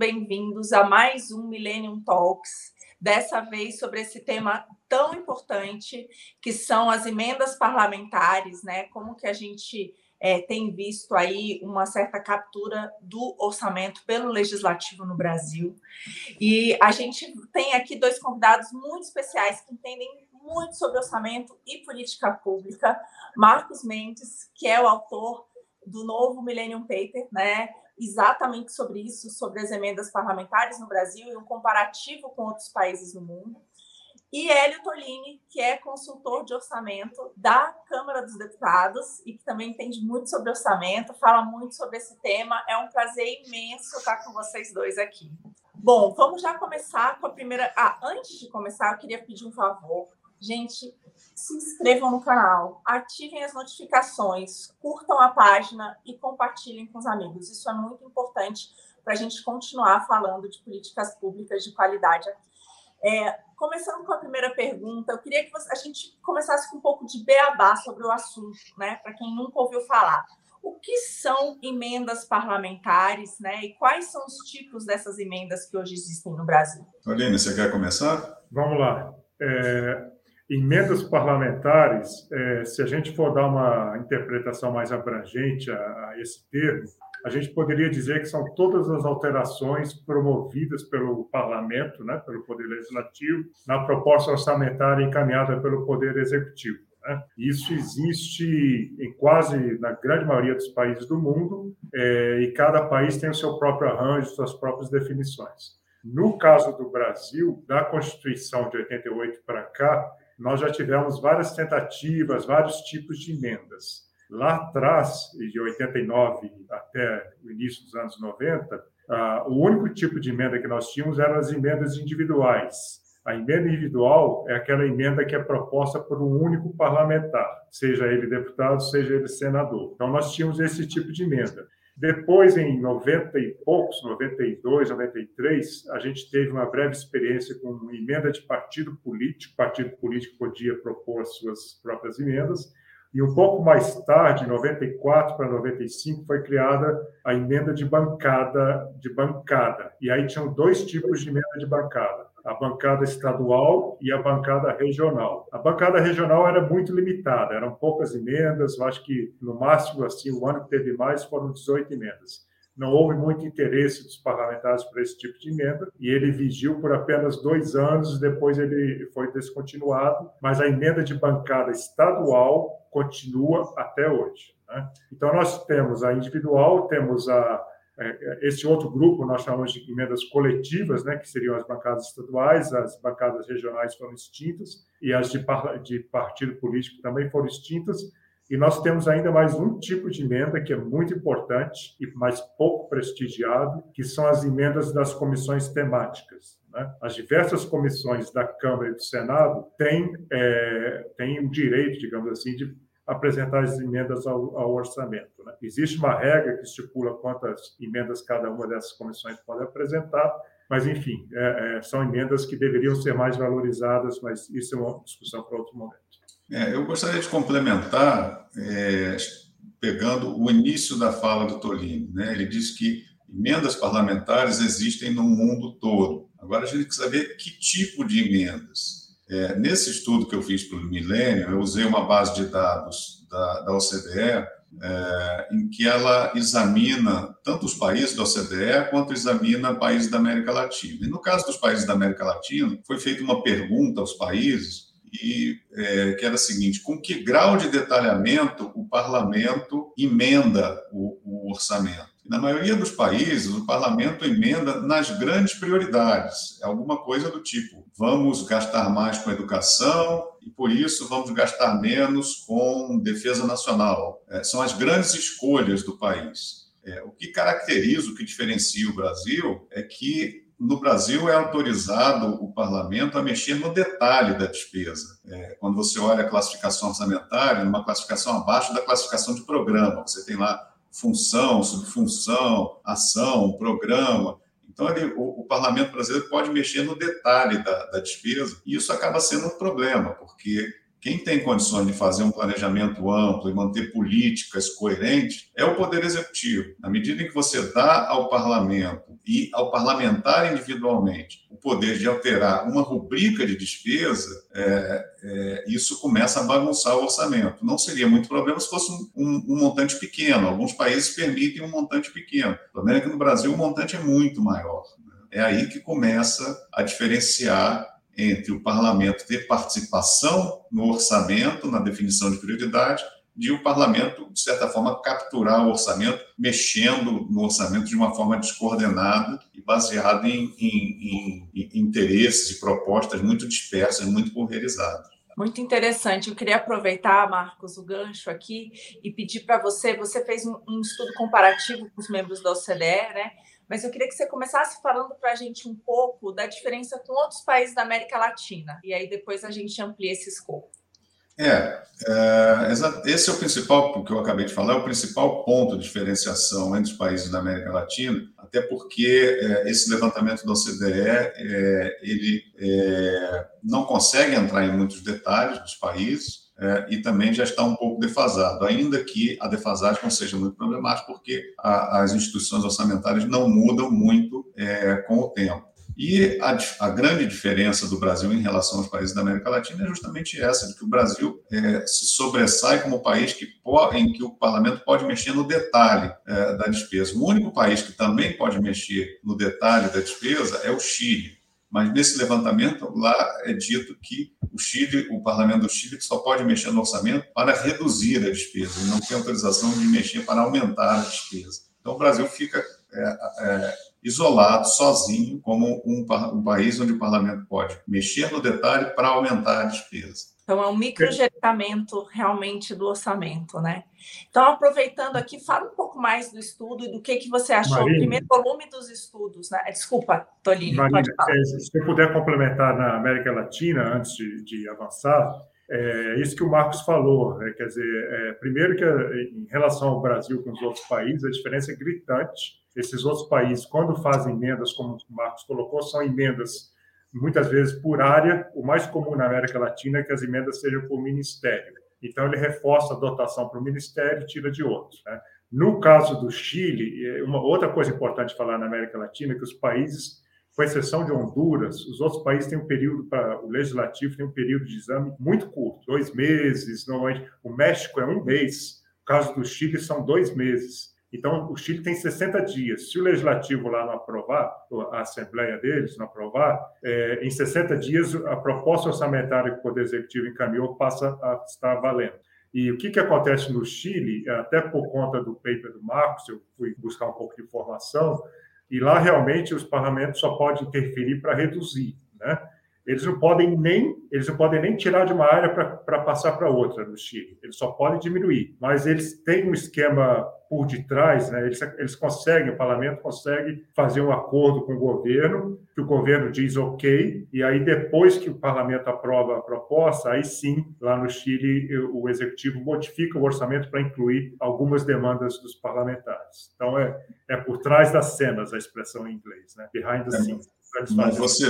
bem-vindos a mais um Millennium Talks. Dessa vez sobre esse tema tão importante que são as emendas parlamentares, né? Como que a gente é, tem visto aí uma certa captura do orçamento pelo legislativo no Brasil. E a gente tem aqui dois convidados muito especiais que entendem muito sobre orçamento e política pública. Marcos Mendes, que é o autor do novo Millennium Paper, né? Exatamente sobre isso, sobre as emendas parlamentares no Brasil e um comparativo com outros países do mundo. E Hélio Tolini, que é consultor de orçamento da Câmara dos Deputados e que também entende muito sobre orçamento, fala muito sobre esse tema. É um prazer imenso estar com vocês dois aqui. Bom, vamos já começar com a primeira. Ah, antes de começar, eu queria pedir um favor. Gente, se inscrevam no canal, ativem as notificações, curtam a página e compartilhem com os amigos. Isso é muito importante para a gente continuar falando de políticas públicas de qualidade aqui. É, começando com a primeira pergunta, eu queria que a gente começasse com um pouco de beabá sobre o assunto, né? Para quem nunca ouviu falar. O que são emendas parlamentares, né? E quais são os tipos dessas emendas que hoje existem no Brasil? Aline, você quer começar? Vamos lá. É, emendas parlamentares, é, se a gente for dar uma interpretação mais abrangente a, a, esse termo, a gente poderia dizer que são todas as alterações promovidas pelo parlamento, né, pelo poder legislativo, na proposta orçamentária encaminhada pelo poder executivo. Né? Isso existe em quase na grande maioria dos países do mundo é, e cada país tem o seu próprio arranjo, suas próprias definições. No caso do Brasil, da Constituição de 88 para cá, nós já tivemos várias tentativas, vários tipos de emendas. Lá atrás, de 89 até o início dos anos 90, o único tipo de emenda que nós tínhamos eram as emendas individuais. A emenda individual é aquela emenda que é proposta por um único parlamentar, seja ele deputado, seja ele senador. Então, nós tínhamos esse tipo de emenda. Depois, em 90 e poucos, 92, 93, a gente teve uma breve experiência com emenda de partido político. O partido político podia propor as suas próprias emendas. E um pouco mais tarde, 94 para 95, foi criada a emenda de bancada, de bancada. E aí tinham dois tipos de emenda de bancada a bancada estadual e a bancada regional. A bancada regional era muito limitada, eram poucas emendas, eu acho que no máximo assim o ano que teve mais foram 18 emendas. Não houve muito interesse dos parlamentares por esse tipo de emenda e ele vigiu por apenas dois anos, depois ele foi descontinuado, mas a emenda de bancada estadual continua até hoje. Né? Então, nós temos a individual, temos a esse outro grupo nós chamamos de emendas coletivas, né, que seriam as bancadas estaduais, as bancadas regionais foram extintas e as de, de partido político também foram extintas. E nós temos ainda mais um tipo de emenda que é muito importante e mais pouco prestigiado, que são as emendas das comissões temáticas. Né? As diversas comissões da Câmara e do Senado têm, é, têm o direito, digamos assim, de apresentar as emendas ao, ao orçamento. Né? Existe uma regra que estipula quantas emendas cada uma dessas comissões pode apresentar, mas, enfim, é, é, são emendas que deveriam ser mais valorizadas, mas isso é uma discussão para outro momento. É, eu gostaria de complementar, é, pegando o início da fala do Tolini. Né? Ele diz que emendas parlamentares existem no mundo todo. Agora, a gente tem que saber que tipo de emendas. É, nesse estudo que eu fiz para o Milênio, eu usei uma base de dados da, da OCDE, é, em que ela examina tanto os países da OCDE quanto examina países da América Latina. E no caso dos países da América Latina, foi feita uma pergunta aos países e é, que era a seguinte: com que grau de detalhamento o parlamento emenda o, o orçamento? Na maioria dos países, o parlamento emenda nas grandes prioridades. É alguma coisa do tipo: vamos gastar mais com educação e, por isso, vamos gastar menos com defesa nacional. É, são as grandes escolhas do país. É, o que caracteriza, o que diferencia o Brasil é que no Brasil é autorizado o parlamento a mexer no detalhe da despesa. É, quando você olha a classificação orçamentária, numa classificação abaixo da classificação de programa, você tem lá função, subfunção, ação, programa. Então, ele, o, o, parlamento brasileiro pode mexer no detalhe da, da, despesa, e isso acaba sendo um problema, porque quem tem condições de fazer um planejamento amplo e manter políticas coerentes é o Poder Executivo. Na medida em que você dá ao parlamento e ao parlamentar individualmente o poder de alterar uma rubrica de despesa, é, é, isso começa a bagunçar o orçamento. Não seria muito problema se fosse um, um, um, montante pequeno. Alguns países permitem um montante pequeno. O problema é que no Brasil o montante é muito maior. Né? É aí que começa a diferenciar entre o parlamento ter participação no orçamento, na definição de prioridade, de o parlamento, de certa forma, capturar o orçamento, mexendo no orçamento de uma forma descoordenada e baseada em, em, em, em interesses e propostas muito dispersas, muito pulverizadas. Muito interessante. Eu queria aproveitar, Marcos, o gancho aqui e pedir para você. Você fez um, estudo comparativo com os membros da OCDE, né? Mas eu queria que você começasse falando para a gente um pouco da diferença com outros países da América Latina, e aí depois a gente amplia esse escopo. É, é, esse é o principal, o que eu acabei de falar, é o principal ponto de diferenciação entre os países da América Latina, até porque é, esse levantamento da OCDE, é, ele é, não consegue entrar em muitos detalhes dos países, é, e também já está um pouco defasado, ainda que a defasagem não seja muito problemática, porque a, as instituições orçamentárias não mudam muito é, com o tempo. E a, a, grande diferença do Brasil em relação aos países da América Latina é justamente essa, de que o Brasil é, se sobressai como país que em que o parlamento pode mexer no detalhe é, da despesa. O único país que também pode mexer no detalhe da despesa é o Chile. Mas nesse levantamento, lá é dito que o Chile, o parlamento do Chile, só pode mexer no orçamento para reduzir a despesa, não tem autorização de mexer para aumentar a despesa. Então, o Brasil fica é, é, isolado, sozinho, como um, um país onde o parlamento pode mexer no detalhe para aumentar a despesa. Então, é um microgerenciamento realmente do orçamento, né? Então, aproveitando aqui, fala um pouco mais do estudo e do que, que você achou, Marina, o primeiro volume dos estudos, né? Desculpa, Tolini, Marina, é, Se eu puder complementar na América Latina, antes de, de avançar, é isso que o Marcos falou, né? quer dizer, é, primeiro que em relação ao Brasil com os outros países, a diferença é gritante. Esses outros países, quando fazem emendas, como o Marcos colocou, são emendas muitas vezes por área. O mais comum na América Latina é que as emendas sejam por ministério. Então, ele reforça a dotação para o ministério e tira de outros. Né? No caso do Chile, uma outra coisa importante falar na América Latina é que os países, com exceção de Honduras, os outros países têm um período para o legislativo tem um período de exame muito curto, dois meses. Normalmente, o México é um mês. No caso do Chile, são dois meses. Então, o Chile tem 60 dias. Se o legislativo lá não aprovar, a Assembleia deles não aprovar, é, em 60 dias a proposta orçamentária que o Poder Executivo encaminhou passa a estar valendo. E o que, que acontece no Chile, até por conta do paper do Marcos, eu fui buscar um pouco de informação, e lá realmente os parlamentos só podem interferir para reduzir, né? Eles não podem nem eles não podem nem tirar de uma área para passar para outra no Chile. Eles só podem diminuir. Mas eles têm um esquema por detrás, né? eles, eles conseguem, o parlamento consegue fazer um acordo com o governo, que o governo diz ok, e aí depois que o parlamento aprova a proposta, aí sim, lá no Chile, o executivo modifica o orçamento para incluir algumas demandas dos parlamentares. Então, é, é por trás das cenas a expressão em inglês, né? behind the é, scenes. Mas você,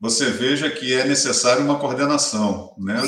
você veja que é necessário uma coordenação, né?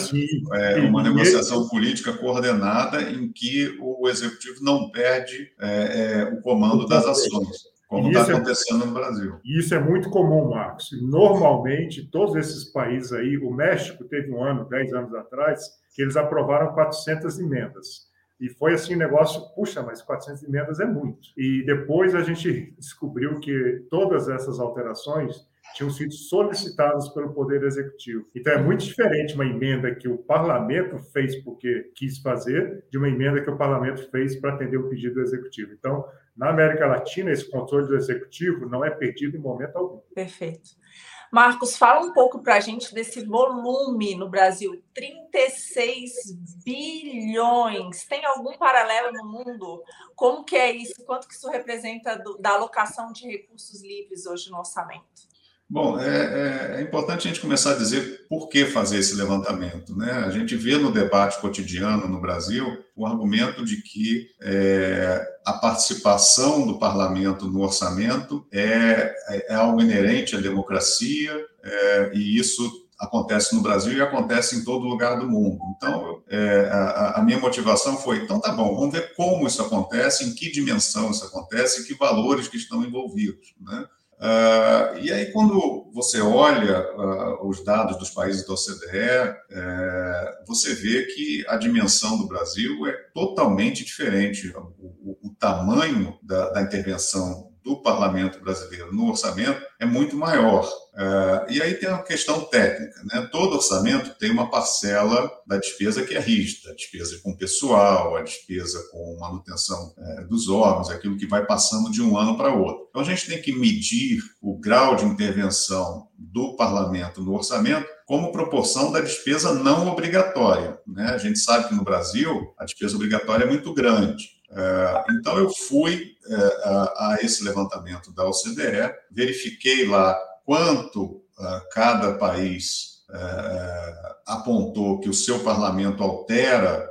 É uma negociação política coordenada em que o executivo não perde é, é, o comando das ações, como está é acontecendo é, no Brasil. Isso é muito comum, Marcos. Normalmente, todos esses países aí, o México teve um ano, dez anos atrás, que eles aprovaram 400 emendas. E foi assim um negócio, puxa, mas 400 emendas é muito. E depois a gente descobriu que todas essas alterações tinham sido solicitados pelo Poder Executivo. Então, é muito diferente uma emenda que o parlamento fez porque quis fazer, de uma emenda que o parlamento fez para atender o pedido do Executivo. Então, na América Latina, esse controle do Executivo não é perdido em momento algum. Perfeito. Marcos, fala um pouco para a gente desse volume no Brasil, 36 bilhões. Tem algum paralelo no mundo? Como que é isso? Quanto que isso representa do, da alocação de recursos livres hoje no orçamento? Bom, é, é, é, importante a gente começar a dizer por que fazer esse levantamento. Né? A gente vê no debate cotidiano no Brasil o argumento de que é, a participação do parlamento no orçamento é, é algo inerente à democracia é, e isso acontece no Brasil e acontece em todo lugar do mundo. Então, é, a, a, minha motivação foi, então tá bom, vamos ver como isso acontece, em que dimensão isso acontece, que valores que estão envolvidos, né? Uh, e aí, quando você olha uh, os dados dos países da OCDE, uh, você vê que a dimensão do Brasil é totalmente diferente. O, o, o tamanho da, da intervenção do parlamento brasileiro no orçamento é muito maior. Uh, e aí tem uma questão técnica. Né? Todo orçamento tem uma parcela da despesa que é rígida, a despesa com pessoal, a despesa com manutenção uh, dos órgãos, aquilo que vai passando de um ano para outro. Então a gente tem que medir o grau de intervenção do parlamento no orçamento como proporção da despesa não obrigatória. Né? A gente sabe que no Brasil a despesa obrigatória é muito grande. É, então, eu fui é, a esse levantamento da OCDE, verifiquei lá quanto é, cada país apontou que o seu parlamento altera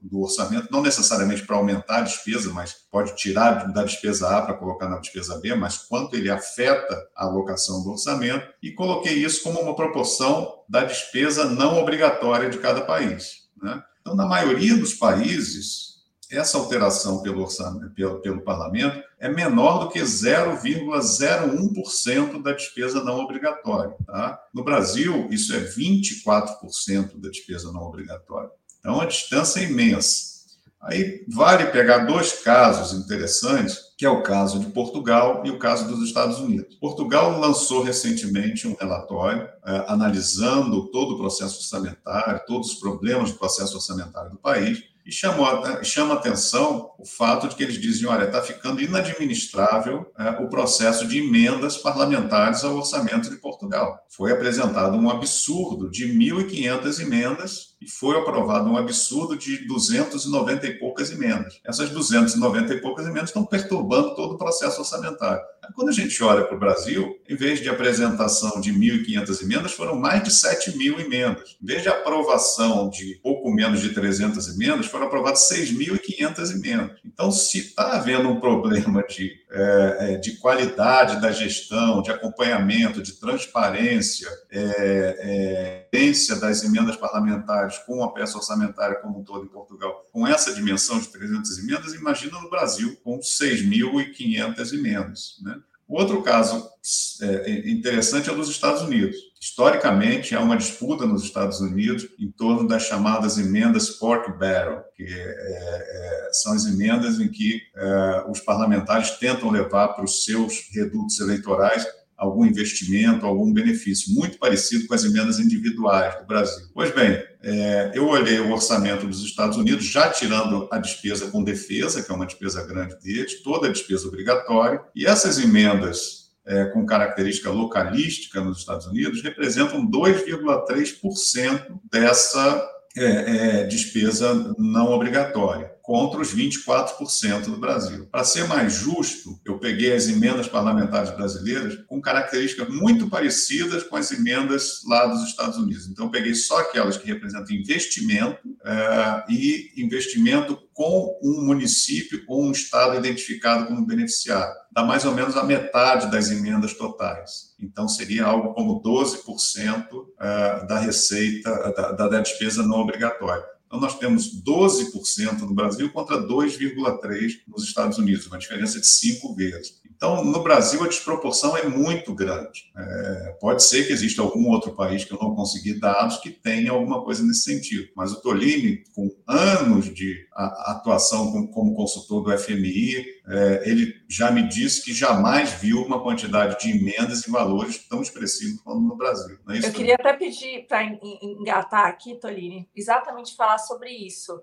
do orçamento, não necessariamente para aumentar a despesa, mas pode tirar da despesa A para colocar na despesa B, mas quanto ele afeta a alocação do orçamento, e coloquei isso como uma proporção da despesa não obrigatória de cada país. Né? Então, na maioria dos países, essa alteração pelo, orçamento, pelo, pelo parlamento é menor do que 0,01% da despesa não obrigatória. Tá? No Brasil, isso é 24% da despesa não obrigatória. Então, a distância é imensa. Aí vale pegar dois casos interessantes, que é o caso de Portugal e o caso dos Estados Unidos. Portugal lançou recentemente um relatório eh, analisando todo o processo orçamentário, todos os problemas do processo orçamentário do país, e chamou, chama atenção o fato de que eles dizem: olha, está ficando inadministrável é, o processo de emendas parlamentares ao orçamento de Portugal. Foi apresentado um absurdo de 1.500 emendas e foi aprovado um absurdo de 290 e poucas emendas. Essas 290 e poucas emendas estão perturbando todo o processo orçamentário. Quando a gente olha para o Brasil, em vez de apresentação de 1.500 emendas, foram mais de 7 mil emendas. Em vez de aprovação de pouco menos de 300 emendas, foram aprovadas 6.500 emendas. Então, se está havendo um problema de, é, é, de qualidade da gestão, de acompanhamento, de transparência, é, é, das emendas parlamentares com a peça orçamentária como um todo em Portugal, com essa dimensão de 300 emendas, imagina no Brasil com 6.500 emendas. Né? O outro caso é, interessante é dos Estados Unidos. Historicamente, há uma disputa nos Estados Unidos em torno das chamadas emendas pork barrel, que é, é, são as emendas em que é, os parlamentares tentam levar para os seus redutos eleitorais algum investimento, algum benefício, muito parecido com as emendas individuais do Brasil. Pois bem, é, eu olhei o orçamento dos Estados Unidos, já tirando a despesa com defesa, que é uma despesa grande deles, toda a despesa obrigatória, e essas emendas é, com característica localística nos Estados Unidos representam 2,3% dessa é, é, despesa não obrigatória contra os 24% do Brasil. Para ser mais justo, eu peguei as emendas parlamentares brasileiras com características muito parecidas com as emendas lá dos Estados Unidos. Então, eu peguei só aquelas que representam investimento é, e investimento com um município ou um estado identificado como beneficiário. Dá mais ou menos a metade das emendas totais. Então, seria algo como 12% é, da receita, da, da despesa não obrigatória. Então, nós temos 12% no Brasil contra 2,3% nos Estados Unidos, uma diferença de cinco vezes. Então, no Brasil, a desproporção é muito grande. É, pode ser que exista algum outro país que eu não consegui dados que tenha alguma coisa nesse sentido, mas o Tolini, com anos de atuação como consultor do FMI, é, ele já me disse que jamais viu uma quantidade de emendas e valores tão expressivos como no Brasil. É eu queria até pedir para engatar aqui, Tolini, exatamente falar sobre isso.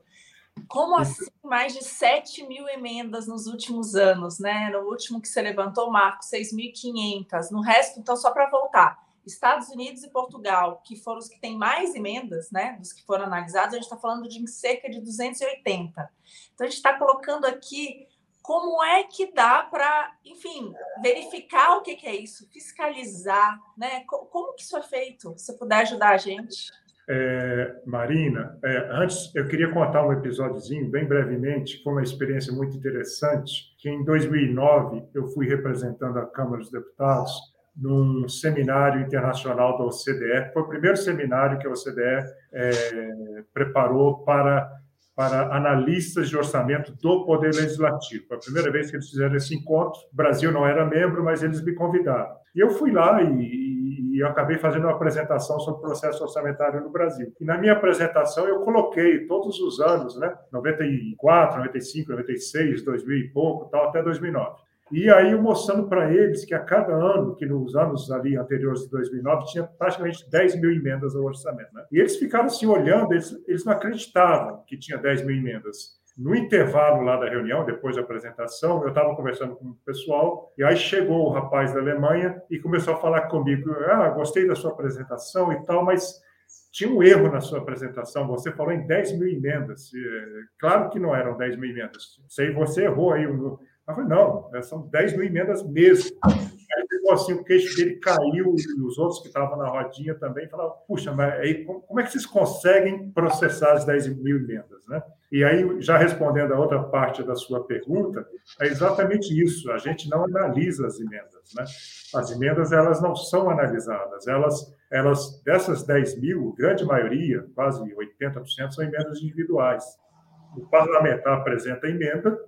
Como assim mais de 7 mil emendas nos últimos anos, né? No último que você levantou, Marco, 6.500. No resto, então, só para voltar, Estados Unidos e Portugal, que foram os que têm mais emendas, né? Dos que foram analisados, a gente está falando de cerca de 280. Então, a gente está colocando aqui como é que dá para, enfim, verificar o que, que, é isso, fiscalizar, né? Como que isso é feito? Se puder ajudar a gente. É, Marina, é, antes eu queria contar um episódiozinho, bem brevemente, foi uma experiência muito interessante, que em 2009 eu fui representando a Câmara dos Deputados num seminário internacional da OCDE. Foi o primeiro seminário que a OCDE é, preparou para, para analistas de orçamento do Poder Legislativo. Foi a primeira vez que eles fizeram esse encontro. O Brasil não era membro, mas eles me convidaram. E eu fui lá e, e acabei fazendo uma apresentação sobre o processo orçamentário no Brasil. E na minha apresentação eu coloquei todos os anos, né, 94, 95, 96, 2000 e pouco, tal, até 2009. E aí eu mostrando para eles que a cada ano, que nos anos ali anteriores de 2009, tinha praticamente 10 mil emendas ao orçamento. Né? E eles ficaram assim olhando, eles, eles não acreditavam que tinha 10 mil emendas. No intervalo lá da reunião, depois da apresentação, eu estava conversando com o pessoal, e aí chegou o rapaz da Alemanha e começou a falar comigo: Ah, gostei da sua apresentação e tal, mas tinha um erro na sua apresentação. Você falou em 10 mil emendas. Claro que não eram 10 mil emendas. Sei, você errou aí. Eu falei, não, é, são 10 mil emendas mesmo. Aí ficou assim, o queixo dele caiu e os outros que estavam na rodinha também falaram, puxa, mas aí como é que vocês conseguem processar as 10 mil emendas, né? E aí, já respondendo a outra parte da sua pergunta, é exatamente isso, a gente não analisa as emendas, né? As emendas, elas não são analisadas, elas, elas dessas 10 mil, grande maioria, quase 80%, são emendas individuais. O parlamentar apresenta a emenda,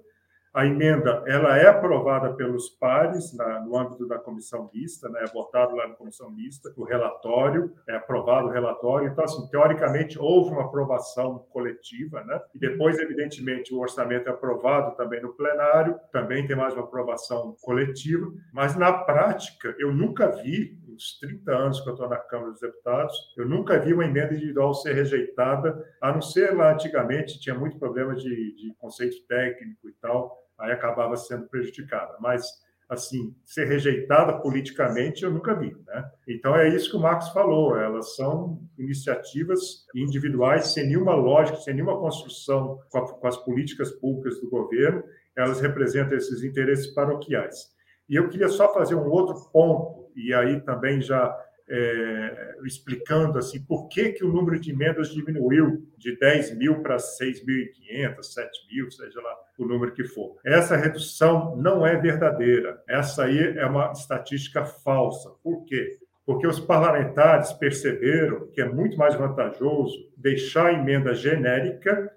a emenda ela é aprovada pelos pares na, no âmbito da comissão mista, né? é votado lá na comissão mista, o relatório, é aprovado o relatório. Então, assim, teoricamente, houve uma aprovação coletiva, né? e depois, evidentemente, o orçamento é aprovado também no plenário, também tem mais uma aprovação coletiva, mas na prática, eu nunca vi, nos 30 anos que eu estou na Câmara dos Deputados, eu nunca vi uma emenda individual ser rejeitada, a não ser lá antigamente, tinha muito problema de, de conceito técnico e tal, aí acabava sendo prejudicada. Mas, assim, ser rejeitada politicamente eu nunca vi. Né? Então, é isso que o Marcos falou, elas são iniciativas individuais, sem nenhuma lógica, sem nenhuma construção com, a, com as políticas públicas do governo, elas representam esses interesses paroquiais. E eu queria só fazer um outro ponto, e aí também já é, explicando assim por que, que o número de emendas diminuiu de 10 mil para 6.500, 7 mil, seja lá o número que for. Essa redução não é verdadeira. Essa aí é uma estatística falsa. Por quê? Porque os parlamentares perceberam que é muito mais vantajoso deixar a emenda genérica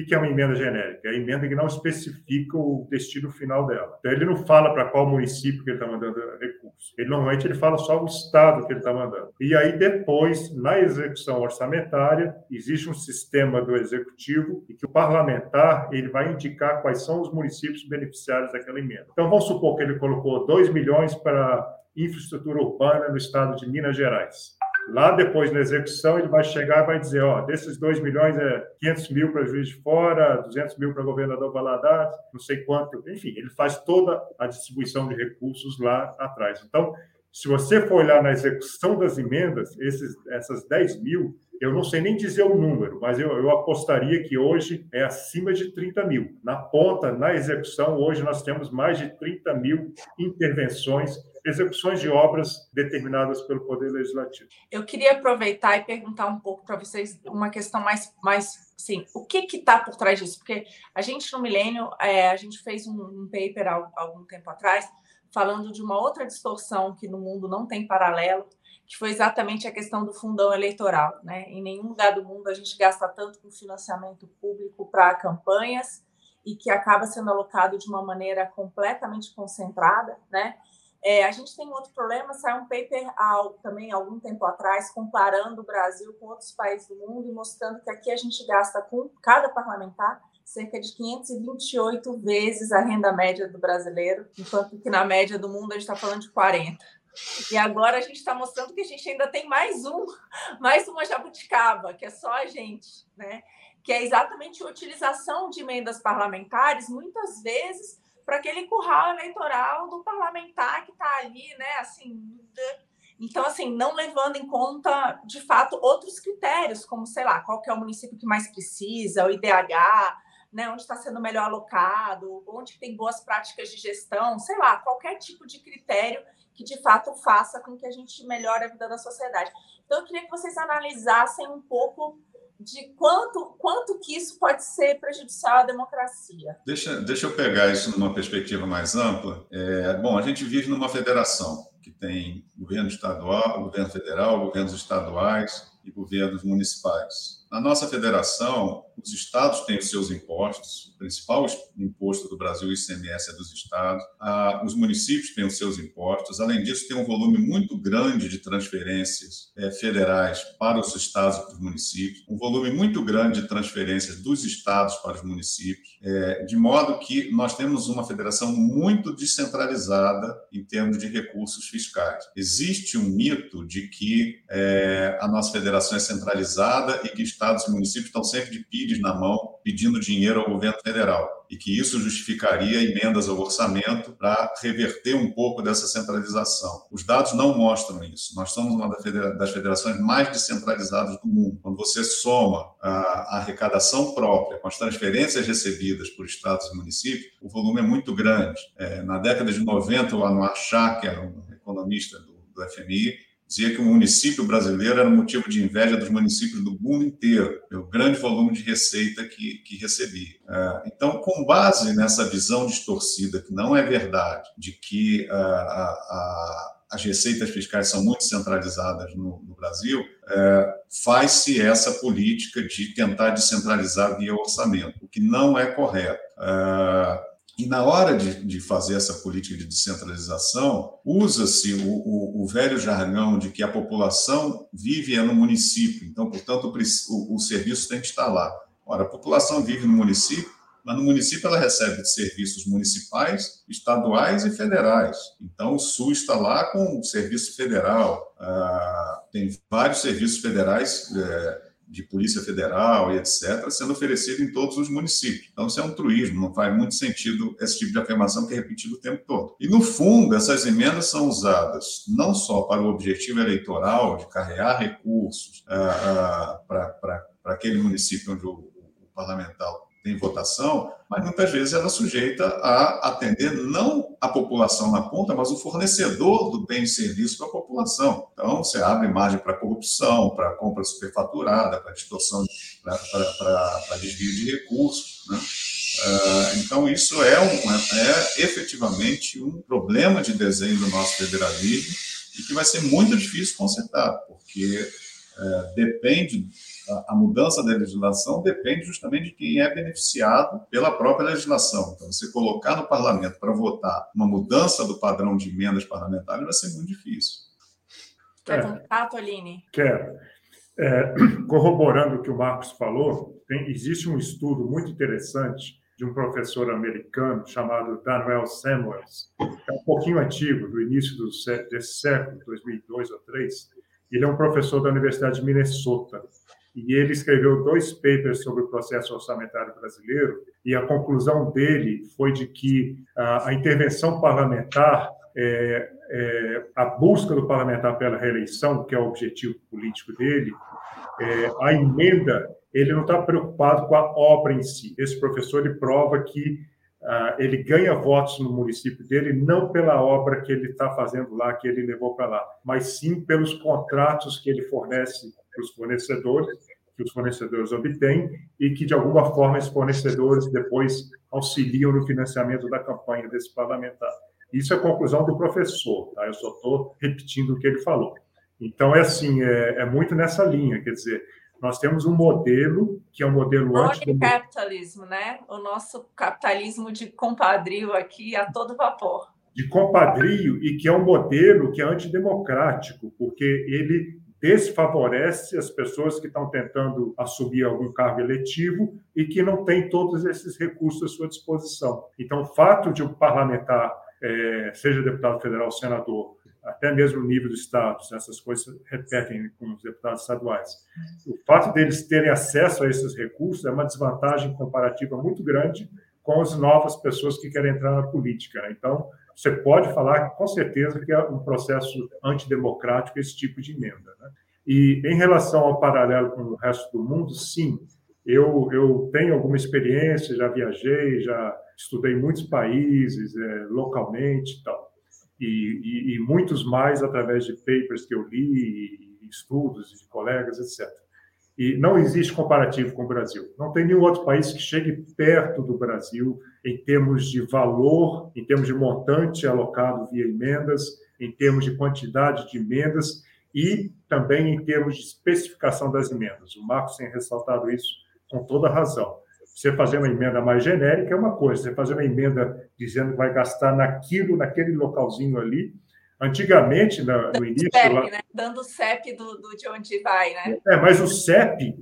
o que é uma emenda genérica? É a emenda que não especifica o destino final dela. Então, ele não fala para qual município que ele está mandando recurso. Ele, normalmente, ele fala só o estado que ele está mandando. E aí, depois, na execução orçamentária, existe um sistema do executivo e que o parlamentar ele vai indicar quais são os municípios beneficiários daquela emenda. Então, vamos supor que ele colocou 2 milhões para infraestrutura urbana no estado de Minas Gerais. Lá depois, na execução, ele vai chegar e vai dizer, ó, desses 2 milhões é 500 mil para juiz de fora, 200 mil para governador Valadares, não sei quanto. Enfim, ele faz toda a distribuição de recursos lá atrás. Então, se você for olhar na execução das emendas, esses, essas 10 mil, eu não sei nem dizer o número, mas eu, eu, apostaria que hoje é acima de 30 mil. Na ponta, na execução, hoje nós temos mais de 30 mil intervenções execuções de obras determinadas pelo Poder Legislativo. Eu queria aproveitar e perguntar um pouco para vocês uma questão mais, mais sim, o que está por trás disso? Porque a gente no Milênio, é, a gente fez um, um paper há algum tempo atrás falando de uma outra distorção que no mundo não tem paralelo, que foi exatamente a questão do fundão eleitoral. Né? Em nenhum lugar do mundo a gente gasta tanto com financiamento público para campanhas e que acaba sendo alocado de uma maneira completamente concentrada, né? É, a gente tem outro problema, saiu um paper ao, também algum tempo atrás, comparando o Brasil com outros países do mundo e mostrando que aqui a gente gasta com cada parlamentar cerca de 528 vezes a renda média do brasileiro, enquanto que na média do mundo a gente está falando de 40. E agora a gente está mostrando que a gente ainda tem mais um, mais uma jabuticaba, que é só a gente, né? Que é exatamente a utilização de emendas parlamentares, muitas vezes para aquele curral eleitoral do parlamentar que está ali, né? Assim, então, assim, não levando em conta, de fato, outros critérios, como, sei lá, qual que é o município que mais precisa, o IDH, né, onde está sendo melhor alocado, onde tem boas práticas de gestão, sei lá, qualquer tipo de critério que de fato faça com que a gente melhore a vida da sociedade. Então, eu queria que vocês analisassem um pouco de quanto, quanto que isso pode ser prejudicial à democracia. Deixa, deixa eu pegar isso numa perspectiva mais ampla. É, bom, a gente vive numa federação. que tem governo estadual, governo federal, governos estaduais e governos municipais. Na nossa federação, os estados têm os seus impostos, o principal imposto do Brasil, o ICMS, é dos estados. Ah, os municípios têm os seus impostos. Além disso, tem um volume muito grande de transferências eh, federais para os estados e para os municípios, um volume muito grande de transferências dos estados para os municípios, eh, de modo que nós temos uma federação muito descentralizada em termos de recursos fiscais. Existe um mito de que eh, a nossa federação é centralizada e que estados e municípios estão sempre de na mão pedindo dinheiro ao governo federal e que isso justificaria emendas ao orçamento para reverter um pouco dessa centralização. Os dados não mostram isso. Nós somos uma das federações mais descentralizadas do mundo. Quando você soma a arrecadação própria com as transferências recebidas por estados e municípios, o volume é muito grande. É, na década de 90, o Anuar Shah, que era um economista do FMI, dizia que o município brasileiro era motivo de inveja dos municípios do mundo inteiro, pelo grande volume de receita que, que recebia. É, então, com base nessa visão distorcida, que não é verdade, de que a, a, as receitas fiscais são muito centralizadas no, no Brasil, é, faz-se essa política de tentar descentralizar via orçamento, o que não é correto. É, e na hora de, de, fazer essa política de descentralização, usa-se o, o, o, velho jargão de que a população vive no município, então, portanto, o, o, serviço tem que estar lá. Ora, a população vive no município, mas no município ela recebe serviços municipais, estaduais e federais. Então, o SUS está lá com o serviço federal, ah, tem vários serviços federais. Eh, de Polícia Federal e etc., sendo oferecido em todos os municípios. Então, isso é um truísmo, não faz muito sentido esse tipo de afirmação que é repetido o tempo todo. E, no fundo, essas emendas são usadas não só para o objetivo eleitoral de carregar recursos ah, ah, para aquele município onde o, o parlamentar tem votação, mas muitas vezes ela é sujeita a atender não a população na ponta, mas o fornecedor do bem e serviço para a população. Então, você abre margem para corrupção, para compra superfaturada, para distorção, para desvio de recursos. Né? Uh, então, isso é, um, é efetivamente um problema de desenho do nosso federalismo e que vai ser muito difícil consertar, porque uh, depende a mudança da legislação depende justamente de quem é beneficiado pela própria legislação. Então, você colocar no parlamento para votar uma mudança do padrão de emendas parlamentares vai ser muito difícil. Quer é. contar, Toline? Quero. É, corroborando o que o Marcos falou, tem, existe um estudo muito interessante de um professor americano chamado Daniel Samuels, é um pouquinho antigo, do início do, desse século, 2002 ou 2003. Ele é um professor da Universidade de Minnesota e ele escreveu dois papers sobre o processo orçamentário brasileiro, e a conclusão dele foi de que a, a intervenção parlamentar, é, é, a busca do parlamentar pela reeleição, que é o objetivo político dele, é, a emenda, ele não está preocupado com a obra em si. Esse professor ele prova que ah, ele ganha votos no município dele não pela obra que ele está fazendo lá, que ele levou para lá, mas sim pelos contratos que ele fornece para os fornecedores, que os fornecedores obtêm e que, de alguma forma, esses fornecedores depois auxiliam no financiamento da campanha desse parlamentar. Isso é conclusão do professor, tá? eu só estou repetindo o que ele falou. Então, é assim, é, é, muito nessa linha, quer dizer, nós temos um modelo que é um modelo anti-capitalismo, né? O nosso capitalismo de compadrio aqui a todo vapor. De compadrio e que é um modelo que é antidemocrático, porque ele desfavorece as pessoas que estão tentando assumir algum cargo eletivo e que não têm todos esses recursos à sua disposição. Então, o fato de um parlamentar, é, seja deputado federal, senador, até mesmo no nível do Estado, essas coisas repetem com os deputados estaduais. O fato deles terem acesso a esses recursos é uma desvantagem comparativa muito grande com as novas pessoas que querem entrar na política. Né? Então, você pode falar com certeza que é um processo antidemocrático esse tipo de emenda. Né? E em relação ao paralelo com o resto do mundo, sim, eu, eu tenho alguma experiência, já viajei, já estudei muitos países é, localmente e tal. E, e, e, muitos mais através de papers que eu li, estudos de colegas, etc. E não existe comparativo com o Brasil. Não tem nenhum outro país que chegue perto do Brasil em termos de valor, em termos de montante alocado via emendas, em termos de quantidade de emendas e também em termos de especificação das emendas. O Marcos tem ressaltado isso com toda razão. Você fazer uma emenda mais genérica é uma coisa, você fazer uma emenda dizendo que vai gastar naquilo, naquele localzinho ali, Antigamente, no, no início. CEP, lá... né? Dando o CEP do, do, de onde vai, né? É, mas o CEP,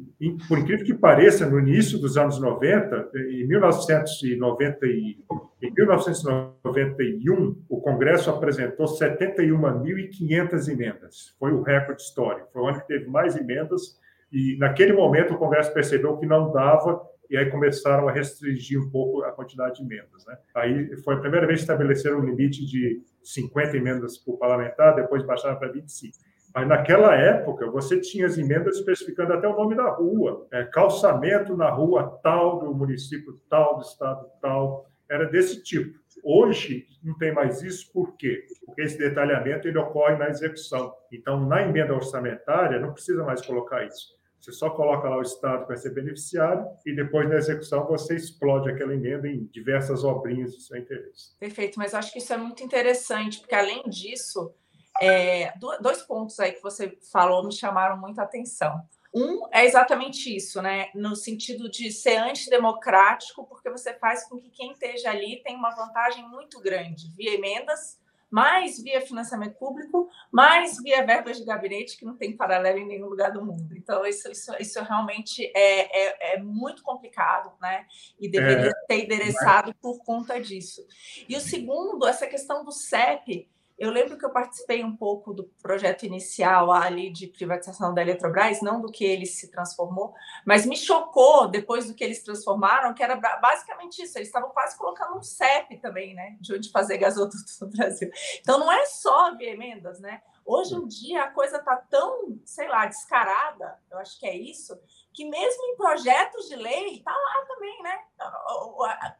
por incrível que pareça, no início dos anos 90, em, 1990 e, em 1991, o Congresso apresentou 71.500 emendas. Foi o recorde histórico. Foi o ano que teve mais emendas. E, naquele momento, o Congresso percebeu que não dava e aí começaram a restringir um pouco a quantidade de emendas. Né? Aí foi a primeira vez que estabeleceram um limite de 50 emendas por parlamentar, depois baixaram para 25. Mas naquela época, você tinha as emendas especificando até o nome da rua, é, calçamento na rua tal, do município tal, do estado tal, era desse tipo. Hoje não tem mais isso, por quê? Porque esse detalhamento ele ocorre na execução. Então, na emenda orçamentária, não precisa mais colocar isso. Você só coloca lá o Estado que vai ser beneficiário e depois da execução você explode aquela emenda em diversas obrinhas do seu interesse. Perfeito, mas acho que isso é muito interessante, porque além disso, é, dois pontos aí que você falou me chamaram muita atenção. Um é exatamente isso, né? No sentido de ser antidemocrático, porque você faz com que quem esteja ali tenha uma vantagem muito grande via emendas mais via financiamento público, mais via verbas de gabinete, que não tem paralelo em nenhum lugar do mundo. Então, isso, isso, isso realmente é, é, é muito complicado, né? E deveria é, ter endereçado mas... por conta disso. E o segundo, essa questão do CEP, eu lembro que eu participei um pouco do projeto inicial ali de privatização da Eletrobras, não do que ele se transformou, mas me chocou depois do que eles transformaram, que era basicamente isso. Eles estavam quase colocando um CEP também, né? De onde fazer gasoduto no Brasil. Então não é só via emendas, né? Hoje em dia a coisa está tão, sei lá, descarada, eu acho que é isso, que mesmo em projetos de lei, está lá também, né?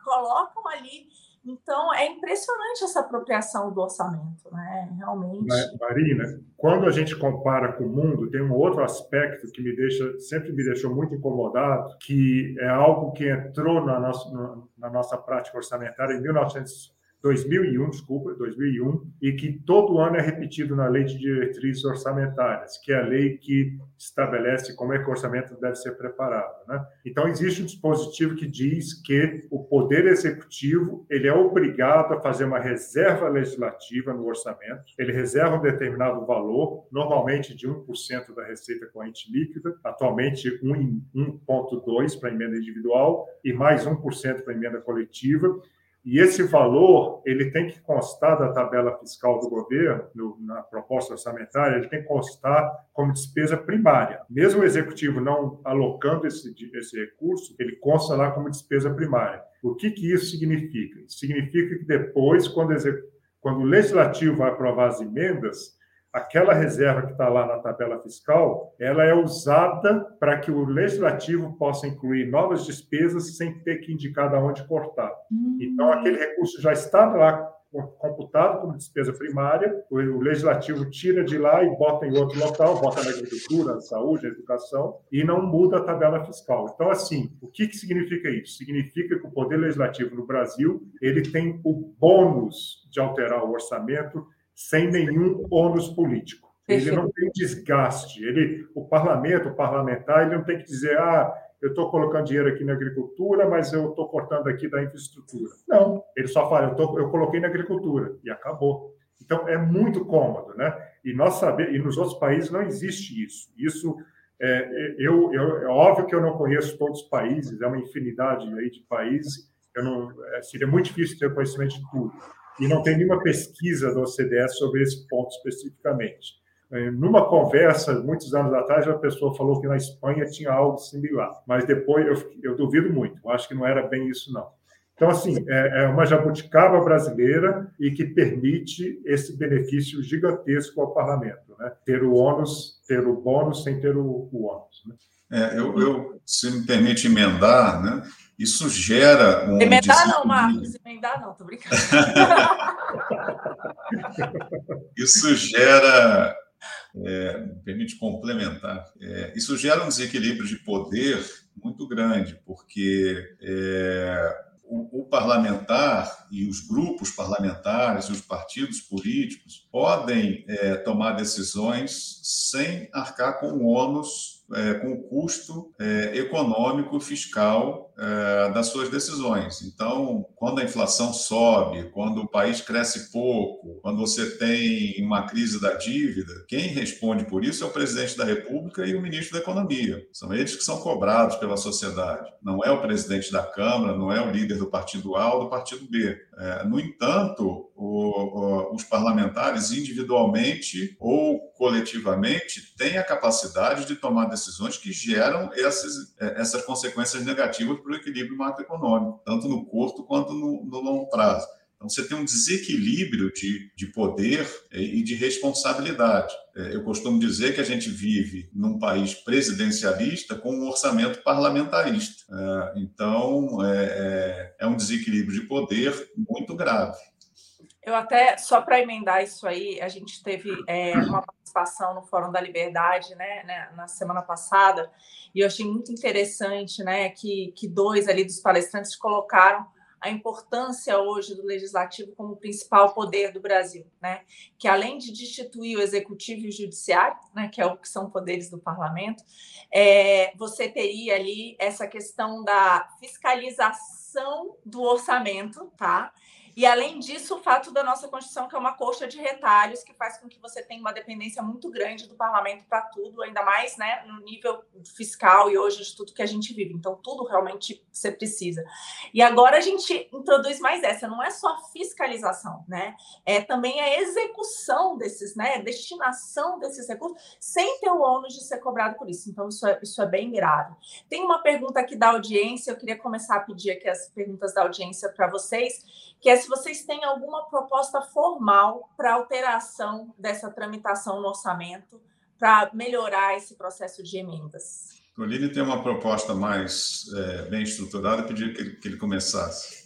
Colocam ali então, é impressionante essa apropriação do orçamento, né? Realmente. Marina, quando a gente compara com o mundo, tem um outro aspecto que me deixa, sempre me deixou muito incomodado, que é algo que entrou na nossa, na nossa prática orçamentária em 1900 2001, desculpa, 2001, e que todo ano é repetido na Lei de Diretrizes Orçamentárias, que é a lei que estabelece como é que o orçamento deve ser preparado. Né? Então, existe um dispositivo que diz que o Poder Executivo ele é obrigado a fazer uma reserva legislativa no orçamento, ele reserva um determinado valor, normalmente de 1% da receita corrente líquida, atualmente 1,2% para emenda individual e mais 1% para emenda coletiva, e esse valor ele tem que constar da tabela fiscal do governo, no, na proposta orçamentária, ele tem que constar como despesa primária. Mesmo o executivo não alocando esse, esse recurso, ele consta lá como despesa primária. O que, que isso significa? Significa que depois, quando, quando o legislativo vai aprovar as emendas, aquela reserva que está lá na tabela fiscal, ela é usada para que o legislativo possa incluir novas despesas sem ter que indicar de onde cortar. Hum. Então, aquele recurso já está lá computado como despesa primária, o legislativo tira de lá e bota em outro local, bota na agricultura, na saúde, na educação, e não muda a tabela fiscal. Então, assim, o que, que significa isso? Significa que o Poder Legislativo no Brasil ele tem o bônus de alterar o orçamento sem nenhum ônus político. Ele não tem desgaste. Ele, o parlamento, o parlamentar, ele não tem que dizer, ah, eu estou colocando dinheiro aqui na agricultura, mas eu estou cortando aqui da infraestrutura. Não, ele só fala, eu, tô, eu coloquei na agricultura e acabou. Então é muito cômodo, né? E nós sabemos, e nos outros países não existe isso. Isso é, eu, eu, é óbvio que eu não conheço todos os países, é uma infinidade aí de países. Eu não, é, seria muito difícil ter conhecimento de tudo e não tem nenhuma pesquisa da OCDE sobre esse ponto especificamente. É, numa conversa, muitos anos atrás, a pessoa falou que na Espanha tinha algo similar, mas depois eu, eu duvido muito, acho que não era bem isso, não. Então, assim, é, é uma jabuticaba brasileira e que permite esse benefício gigantesco ao parlamento, né? ter o ônus, ter o bônus sem ter o, o ônus. Né? É, eu, eu, se me permite emendar, né? Isso gera um. Emendar não, Marcos, emendar não, tô brincando. isso gera. É, permite complementar. É, isso gera um desequilíbrio de poder muito grande, porque é, o, o, parlamentar e os grupos parlamentares e os partidos políticos podem é, tomar decisões sem arcar com o ônus é, com o custo é, econômico fiscal é, das suas decisões. Então, quando a inflação sobe, quando o país cresce pouco, quando você tem uma crise da dívida, quem responde por isso é o presidente da República e o ministro da Economia. São eles que são cobrados pela sociedade. Não é o presidente da Câmara, não é o líder do partido A ou do partido B. É, no entanto, o, o, os parlamentares individualmente ou coletivamente têm a capacidade de tomar decisões que geram essas, é, essas consequências negativas para o equilíbrio macroeconômico, tanto no curto quanto no, no longo prazo. Então, você tem um desequilíbrio de, de poder e de responsabilidade. É, eu costumo dizer que a gente vive num país presidencialista com um orçamento parlamentarista. É, então, é, é um desequilíbrio de poder muito grave. Eu até, só para emendar isso aí, a gente teve é, uma participação no Fórum da Liberdade, né, né, na semana passada, e eu achei muito interessante, né, que, que dois ali dos palestrantes colocaram a importância hoje do legislativo como principal poder do Brasil, né? Que além de destituir o executivo e o judiciário, né, que é o que são poderes do parlamento, é, você teria ali essa questão da fiscalização do orçamento, tá? E, além disso, o fato da nossa Constituição, que é uma coxa de retalhos, que faz com que você tenha uma dependência muito grande do parlamento para tudo, ainda mais né, no nível fiscal e hoje de tudo que a gente vive. Então, tudo realmente você precisa. E agora a gente introduz mais essa, não é só fiscalização, né? É também a execução desses, né? Destinação desses recursos, sem ter o ônus de ser cobrado por isso. Então, isso é, isso é bem grave. Tem uma pergunta aqui da audiência, eu queria começar a pedir aqui as perguntas da audiência para vocês, que é se vocês têm alguma proposta formal para alteração dessa tramitação no orçamento, para melhorar esse processo de emendas. Toline tem uma proposta mais é, bem estruturada, eu pedi que ele, que ele começasse.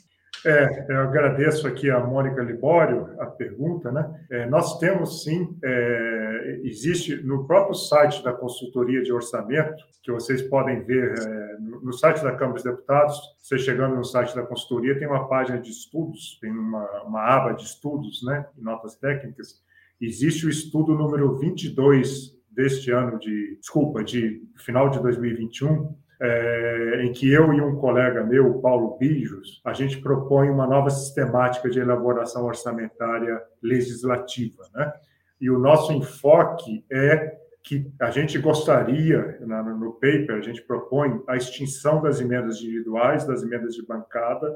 É, eu agradeço aqui a Mônica Libório a pergunta, né? É, nós temos sim, é, existe no próprio site da consultoria de orçamento, que vocês podem ver é, no, site da Câmara dos Deputados, você chegando no site da consultoria, tem uma página de estudos, tem uma, uma aba de estudos, né? Notas técnicas. Existe o estudo número 22 deste ano de, desculpa, de final de 2021, é, em que eu e um colega meu, Paulo Bijos, a gente propõe uma nova sistemática de elaboração orçamentária legislativa. Né? E o nosso enfoque é que a gente gostaria, no paper, a gente propõe a extinção das emendas individuais, das emendas de bancada,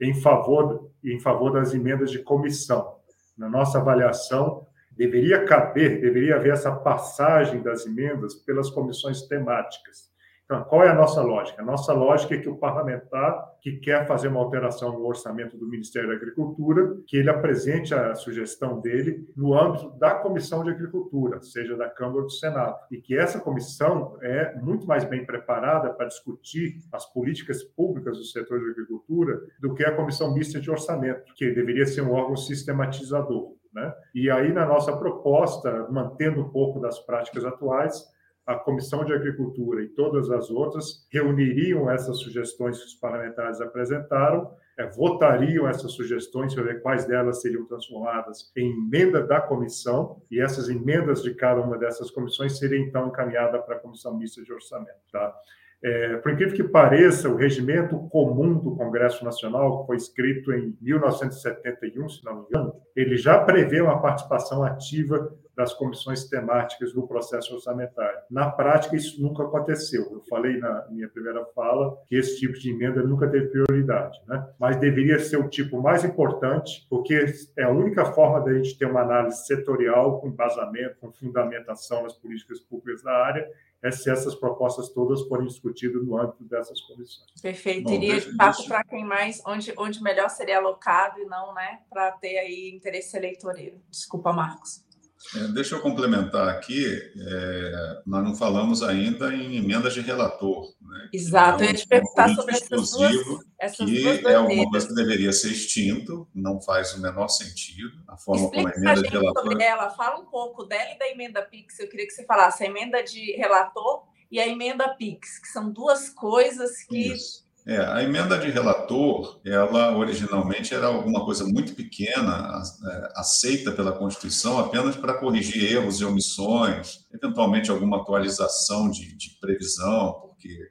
em favor, em favor das emendas de comissão. Na nossa avaliação, deveria caber, deveria haver essa passagem das emendas pelas comissões temáticas. Então, qual é a nossa lógica? A nossa lógica é que o parlamentar que quer fazer uma alteração no orçamento do Ministério da Agricultura, que ele apresente a sugestão dele no âmbito da Comissão de Agricultura, seja da Câmara ou do Senado, e que essa comissão é muito mais bem preparada para discutir as políticas públicas do setor de agricultura do que a Comissão Mista de Orçamento, que deveria ser um órgão sistematizador. Né? E aí, na nossa proposta, mantendo um pouco das práticas atuais, a Comissão de Agricultura e todas as outras reuniriam essas sugestões que os parlamentares apresentaram, é, votariam essas sugestões para ver quais delas seriam transformadas em emenda da comissão, e essas emendas de cada uma dessas comissões seriam então encaminhadas para a Comissão Mista de Orçamento. Tá? É, por incrível que pareça, o regimento comum do Congresso Nacional, que foi escrito em 1971, se não me engano, ele já prevê uma participação ativa das comissões temáticas no processo orçamentário. Na prática, isso nunca aconteceu. Eu falei na minha primeira fala que esse tipo de emenda nunca teve prioridade, né? mas deveria ser o tipo mais importante, porque é a única forma da gente ter uma análise setorial, com embasamento, com fundamentação nas políticas públicas da área, é se essas propostas todas forem discutidas no âmbito dessas comissões. Perfeito. Bom, Iria de fato para quem mais, onde, onde melhor seria alocado e não, né, para ter aí interesse eleitoreiro. Desculpa, Marcos. É, deixa eu complementar aqui, é, nós não falamos ainda em emendas de relator. Né? Exato, é um, eu ia te perguntar um sobre essas duas, essas que duas é uma coisa que deveria ser extinto, não faz o menor sentido, a forma Explica como a emenda a de relator... sobre ela, fala um pouco dela e da emenda PIX, eu queria que você falasse a emenda de relator e a emenda PIX, que são duas coisas que... Isso É, a emenda de relator, ela originalmente era alguma coisa muito pequena, é, aceita pela Constituição apenas para corrigir erros e omissões, eventualmente alguma atualização de, de previsão, porque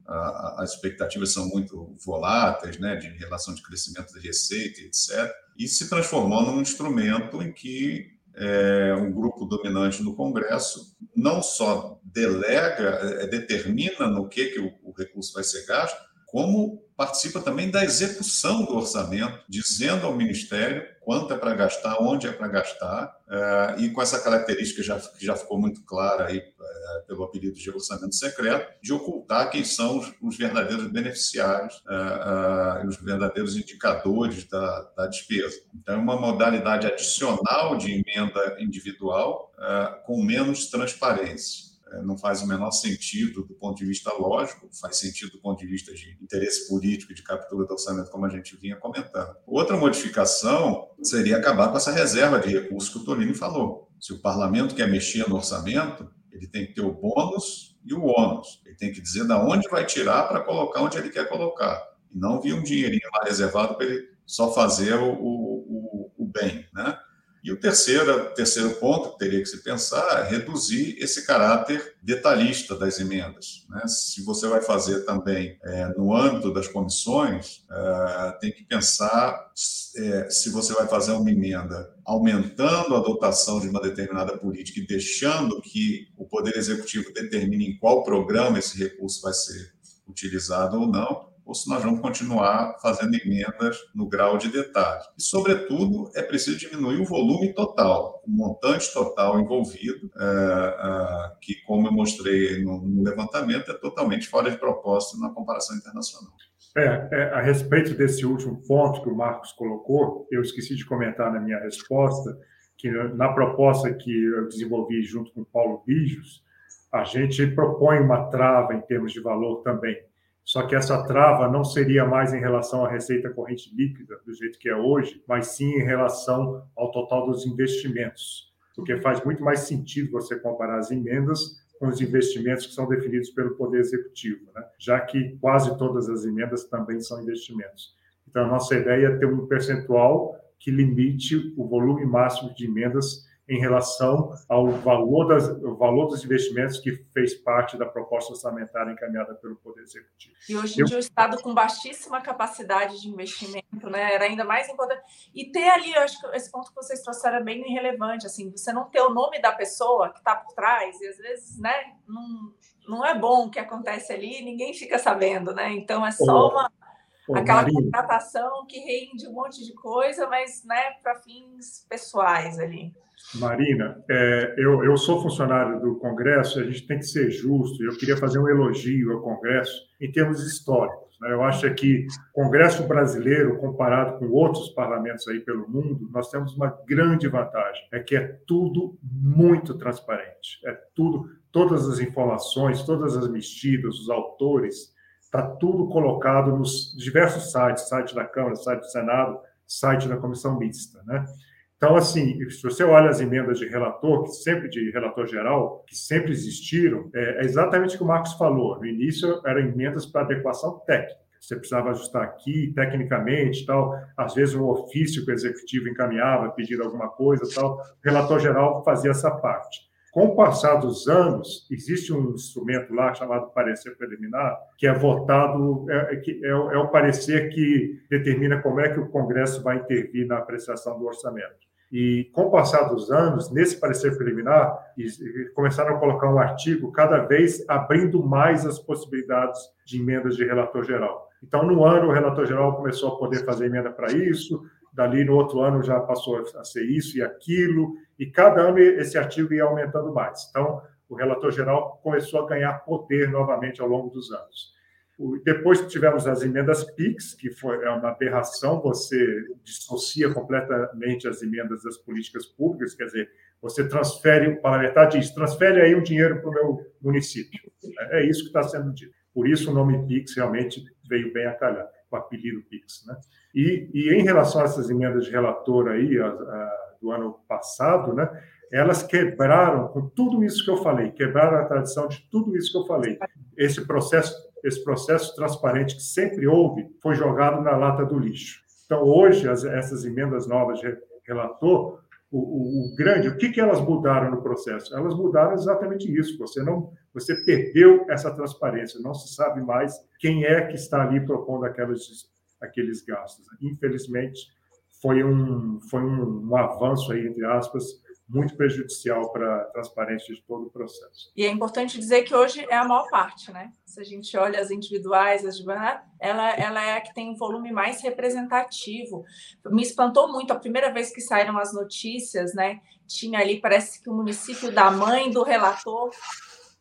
as expectativas são muito voláteis, né, de relação de crescimento de receita, etc. E se transformou num instrumento em que é, um grupo dominante no Congresso não só delega, é, determina no que, que o, o recurso vai ser gasto, como participa também da execução do orçamento, dizendo ao Ministério quanto é para gastar, onde é para gastar, eh, e com essa característica já, que já ficou muito clara aí eh, pelo apelido de orçamento secreto, de ocultar quem são os, os verdadeiros beneficiários eh, os verdadeiros indicadores da, da despesa. Então, é uma modalidade adicional de emenda individual com menos transparência. É, não faz o menor sentido do ponto de vista lógico, faz sentido do ponto de vista de interesse político de captura do orçamento, como a gente vinha comentando. Outra modificação seria acabar com essa reserva de recursos que o Tolini falou. Se o parlamento quer mexer no orçamento, ele tem que ter o bônus e o ônus. Ele tem que dizer de onde vai tirar para colocar onde ele quer colocar. E não vir um dinheirinho lá reservado para ele só fazer o, o, o bem. Né? E o terceiro, terceiro ponto que teria que se pensar é reduzir esse caráter detalhista das emendas. Né? Se você vai fazer também é, no âmbito das comissões, é, tem que pensar é, se você vai fazer uma emenda aumentando a dotação de uma determinada política e deixando que o Poder Executivo determine em qual programa esse recurso vai ser utilizado ou não, ou se nós vamos continuar fazendo emendas no grau de detalhe. E, sobretudo, é preciso diminuir o volume total, o montante total envolvido, é, é, que, como eu mostrei no, levantamento, é totalmente fora de propósito na comparação internacional. É, é, a respeito desse último ponto que o Marcos colocou, eu esqueci de comentar na minha resposta que na proposta que eu desenvolvi junto com o Paulo Bijos, a gente propõe uma trava em termos de valor também só que essa trava não seria mais em relação à receita corrente líquida, do jeito que é hoje, mas sim em relação ao total dos investimentos. Porque faz muito mais sentido você comparar as emendas com os investimentos que são definidos pelo Poder Executivo, né? já que quase todas as emendas também são investimentos. Então, a nossa ideia é ter um percentual que limite o volume máximo de emendas em relação ao valor, das, valor dos investimentos que fez parte da proposta orçamentária encaminhada pelo Poder Executivo. E hoje em dia o Estado com baixíssima capacidade de investimento, né, era ainda mais importante. E ter ali, eu acho que esse ponto que vocês trouxeram é bem irrelevante, assim, você não ter o nome da pessoa que está por trás, e às vezes, né, não, não é bom o que acontece ali, ninguém fica sabendo, né, então é só uma aquela Maria. contratação que rende um monte de coisa, mas né, para fins pessoais ali. Marina, é, eu, eu sou funcionário do Congresso, a gente tem que ser justo, eu queria fazer um elogio ao Congresso em termos históricos. Né? Eu acho que o Congresso brasileiro, comparado com outros parlamentos aí pelo mundo, nós temos uma grande vantagem, é que é tudo muito transparente, é tudo, todas as informações, todas as mexidas, os autores, está tudo colocado nos diversos sites, site da Câmara, site do Senado, site da Comissão Mista, né? Então, assim, se você olha as emendas de relator, que sempre de relator geral, que sempre existiram, é, é exatamente o que o Marcos falou. No início eram emendas para adequação técnica. Você precisava ajustar aqui, tecnicamente, tal. Às vezes um ofício que o executivo encaminhava, pedindo alguma coisa, tal. O relator geral fazia essa parte. Com o passar dos anos, existe um instrumento lá chamado parecer preliminar, que é votado, é, é, é, é o parecer que determina como é que o Congresso vai intervir na apreciação do orçamento. E, com o passar dos anos, nesse parecer preliminar, começaram a colocar um artigo cada vez abrindo mais as possibilidades de emendas de relator geral. Então, no ano, o relator geral começou a poder fazer emenda para isso, dali no outro ano já passou a ser isso e aquilo, e cada ano esse artigo ia aumentando mais. Então, o relator geral começou a ganhar poder novamente ao longo dos anos. Depois tivemos as emendas PIX, que foi é uma aberração, você dissocia completamente as emendas das políticas públicas, quer dizer, você transfere, o parlamentar diz, transfere aí o dinheiro para o meu município. É isso que está sendo dito. Por isso o nome PIX realmente veio bem a calhar, o apelido PIX. Né? E, e em relação a essas emendas de relator aí, a, a, do ano passado, né, elas quebraram, com tudo isso que eu falei, quebraram a tradição de tudo isso que eu falei. Esse processo esse processo transparente que sempre houve foi jogado na lata do lixo. Então, hoje, as, essas emendas novas de relator, o, o, o, grande, o que, que elas mudaram no processo? Elas mudaram exatamente isso. Você não, você perdeu essa transparência. Não se sabe mais quem é que está ali propondo aquelas, aqueles gastos. Infelizmente, foi um, foi um, um avanço aí entre aspas muito prejudicial para a transparência de todo o processo. E é importante dizer que hoje é a maior parte, né? Se a gente olha as individuais, as ela, ela é a que tem um volume mais representativo. Me espantou muito a primeira vez que saíram as notícias, né? Tinha ali, parece que o município da mãe do relator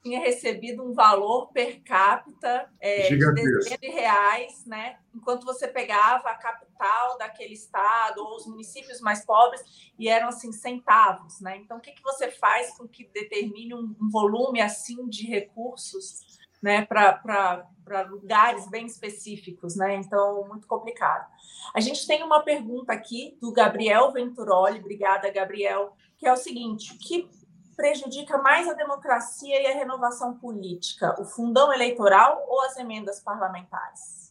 tinha recebido um valor per capita é, de dezenas de reais, né? Enquanto você pegava a capital daquele estado ou os municípios mais pobres e eram assim centavos, né? Então, o que, que você faz com que determine um, um volume assim de recursos, né? Para lugares bem específicos, né? Então, muito complicado. A gente tem uma pergunta aqui do Gabriel Venturoli, obrigada, Gabriel, que é o seguinte: que prejudica mais a democracia e a renovação política? O fundão eleitoral ou as emendas parlamentares?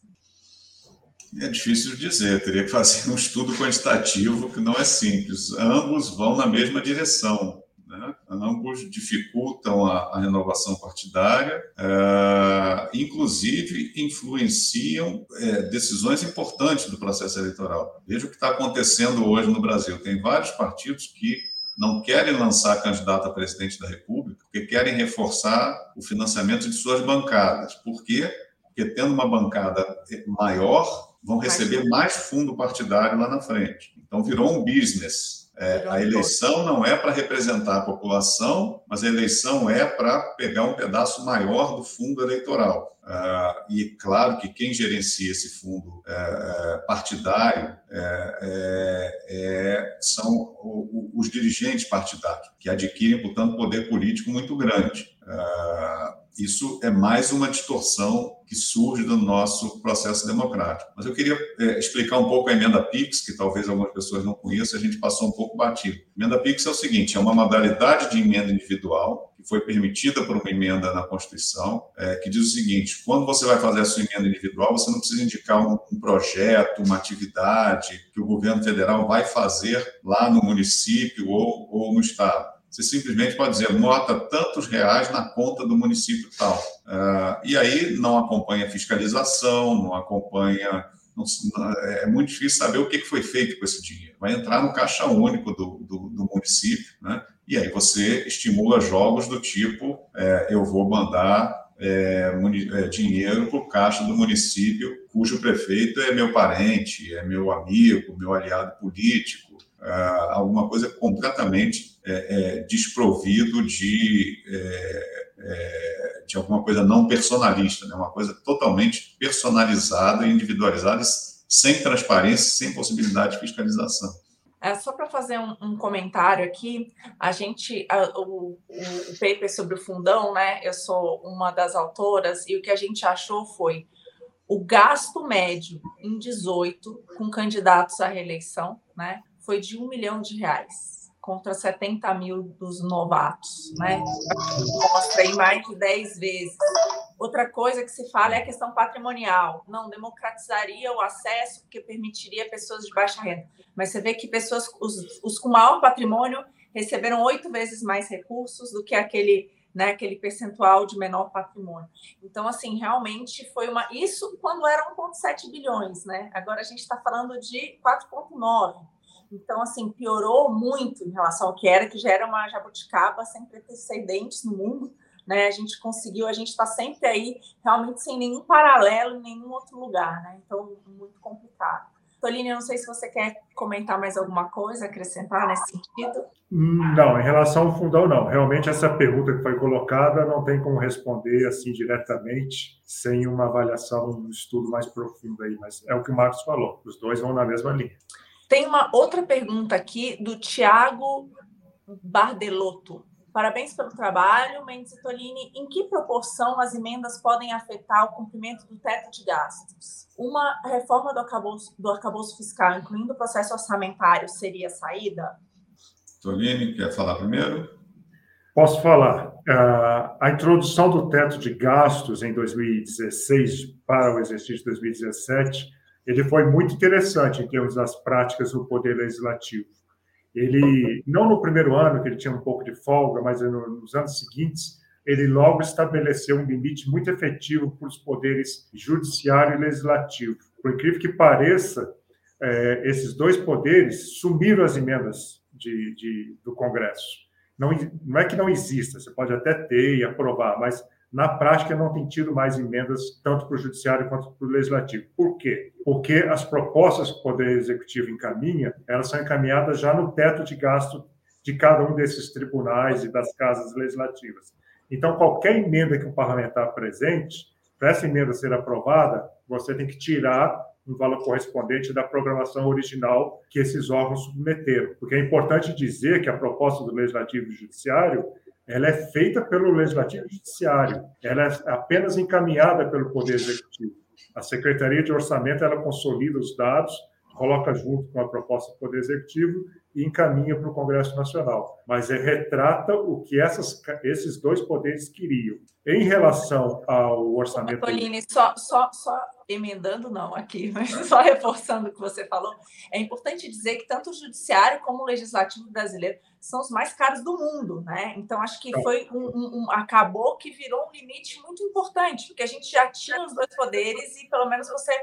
É difícil dizer, teria que fazer um estudo quantitativo que não é simples. Ambos vão na mesma direção. Né? Ambos dificultam a, a renovação partidária, é, inclusive influenciam é, decisões importantes do processo eleitoral. Veja o que está acontecendo hoje no Brasil. Tem vários partidos que não querem lançar candidato a presidente da República porque querem reforçar o financiamento de suas bancadas. Por quê? Porque tendo uma bancada maior, vão receber mais fundo partidário lá na frente. Então virou um business é, a eleição não é para representar a população, mas a eleição é para pegar um pedaço maior do fundo eleitoral. Uh, e claro que quem gerencia esse fundo é partidário é são os dirigentes partidários, que adquirem, portanto, poder político muito grande. Uh, isso é mais uma distorção que surge do nosso processo democrático. Mas eu queria explicar um pouco a emenda PIX, que talvez algumas pessoas não conheçam, a gente passou um pouco batido. A emenda PIX é o seguinte: é uma modalidade de emenda individual que foi permitida por uma emenda na Constituição, é, que diz o seguinte: quando você vai fazer a sua emenda individual, você não precisa indicar um, um projeto, uma atividade que o governo federal vai fazer lá no município ou, ou no estado você simplesmente pode dizer, nota tantos reais na conta do município tal. Uh, e aí não acompanha fiscalização, não acompanha. Não, é muito difícil saber o que foi feito com esse dinheiro. Vai entrar no caixa único do, do, do município, né? E aí você estimula jogos do tipo: é, eu vou mandar é, é, dinheiro para o caixa do município, cujo prefeito é meu parente, é meu amigo, meu aliado político, uh, alguma coisa completamente é, é, desprovido de, é, é, de alguma coisa não personalista, né? uma coisa totalmente personalizada individualizada, sem transparência, sem possibilidade de fiscalização. É, só para fazer um, um, comentário aqui, a gente, a, o, o, paper sobre o fundão, né? Eu sou uma das autoras, e o que a gente achou foi o gasto médio em 18 com candidatos à reeleição, né? foi de um milhão de reais contra 70 mil dos novatos, né? Mostra aí mais de 10 vezes. Outra coisa que se fala é a questão patrimonial. Não democratizaria o acesso, porque permitiria pessoas de baixa renda. Mas você vê que pessoas, os, os com maior patrimônio, receberam oito vezes mais recursos do que aquele, né, aquele percentual de menor patrimônio. Então, assim, realmente foi uma. Isso quando era 1,7 bilhões, né? Agora a gente está falando de 4,9. Então, assim, piorou muito em relação ao que era, que já era uma jabuticaba sem precedentes no mundo. Né? A gente conseguiu, a gente está sempre aí, realmente sem nenhum paralelo em nenhum outro lugar, né? Então, muito complicado. Toline, eu não sei se você quer comentar mais alguma coisa, acrescentar nesse sentido. Não, em relação ao fundão, não. Realmente, essa pergunta que foi colocada não tem como responder assim diretamente, sem uma avaliação, um estudo mais profundo aí. Mas é o que o Marcos falou, os dois vão na mesma linha. Tem uma outra pergunta aqui do Tiago Bardelotto. Parabéns pelo trabalho, Mendes e Tolini. Em que proporção as emendas podem afetar o cumprimento do teto de gastos? Uma reforma do arcabouço, do arcabouço fiscal, incluindo o processo orçamentário, seria a saída? Tolini, quer falar primeiro? Posso falar. a introdução do teto de gastos em 2016 para o exercício de 2017, ele foi muito interessante em termos das práticas do Poder Legislativo. Ele, não no primeiro ano, que ele tinha um pouco de folga, mas nos anos seguintes, ele logo estabeleceu um limite muito efetivo para os poderes judiciário e legislativo. Por incrível que pareça, é, esses dois poderes sumiram as emendas de, de, do Congresso. Não, não é que não exista, você pode até ter e aprovar, mas na prática não tem tido mais emendas tanto para o judiciário quanto para o legislativo. Por quê? Porque as propostas que o Poder Executivo encaminha, elas são encaminhadas já no teto de gasto de cada um desses tribunais e das casas legislativas. Então, qualquer emenda que o parlamentar apresente, para essa emenda ser aprovada, você tem que tirar um valor correspondente da programação original que esses órgãos submeteram. Porque é importante dizer que a proposta do Legislativo e Judiciário ela é feita pelo Legislativo e Judiciário, ela é apenas encaminhada pelo Poder Executivo. A Secretaria de Orçamento ela consolida os dados, coloca junto com a proposta do Poder Executivo e encaminha para o Congresso Nacional. Mas é, retrata o que essas, esses dois poderes queriam. Em relação ao orçamento. Toline, só, só, só emendando, não aqui, mas só reforçando o que você falou, é importante dizer que tanto o Judiciário como o Legislativo brasileiro são os mais caros do mundo, né? Então, acho que foi um, um, um, acabou que virou um limite muito importante, porque a gente já tinha os dois poderes e pelo menos você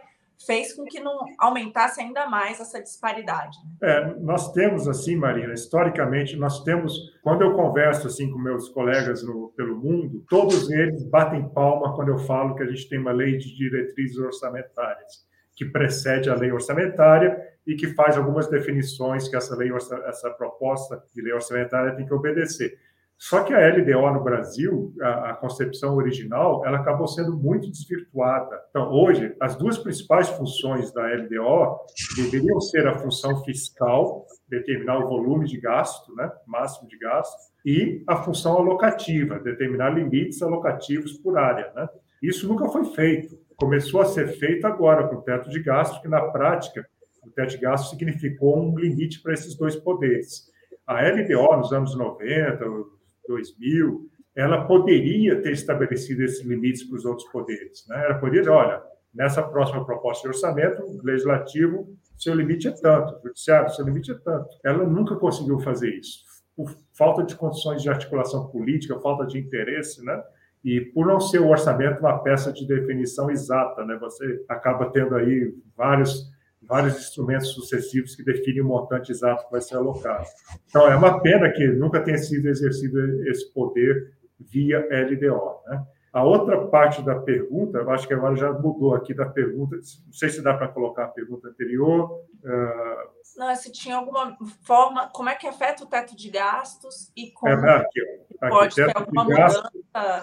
fez com que não aumentasse ainda mais essa disparidade. Né? É, nós temos assim, Marina, historicamente nós temos, quando eu converso assim com meus colegas no, pelo mundo, todos eles batem palma quando eu falo que a gente tem uma lei de diretrizes orçamentárias que precede a lei orçamentária e que faz algumas definições que essa lei essa proposta de lei orçamentária tem que obedecer. Só que a LDO no Brasil, a, a, concepção original, ela acabou sendo muito desvirtuada. Então, hoje, as duas principais funções da LDO deveriam ser a função fiscal, determinar o volume de gasto, né, máximo de gasto, e a função alocativa, determinar limites alocativos por área. Né? Isso nunca foi feito. Começou a ser feito agora com o teto de gasto, que na prática, o teto de gasto significou um limite para esses dois poderes. A LDO, nos anos 90, 2000, ela poderia ter estabelecido esses limites para os outros poderes. Né? Ela poderia dizer, olha, nessa próxima proposta de orçamento, legislativo, seu limite é tanto, o judiciário, seu limite é tanto. Ela nunca conseguiu fazer isso. Por falta de condições de articulação política, falta de interesse, né? E por não ser o orçamento uma peça de definição exata, né? Você acaba tendo aí vários vários instrumentos sucessivos que definem o montante exato que vai ser alocado. Então, é uma pena que nunca tenha sido exercido esse poder via LDO. Né? A outra parte da pergunta, eu acho que agora já mudou aqui da pergunta, não sei se dá para colocar a pergunta anterior. Uh... Não, se tinha alguma forma, como é que afeta o teto de gastos e como é, aqui, aqui, pode ter alguma mudança?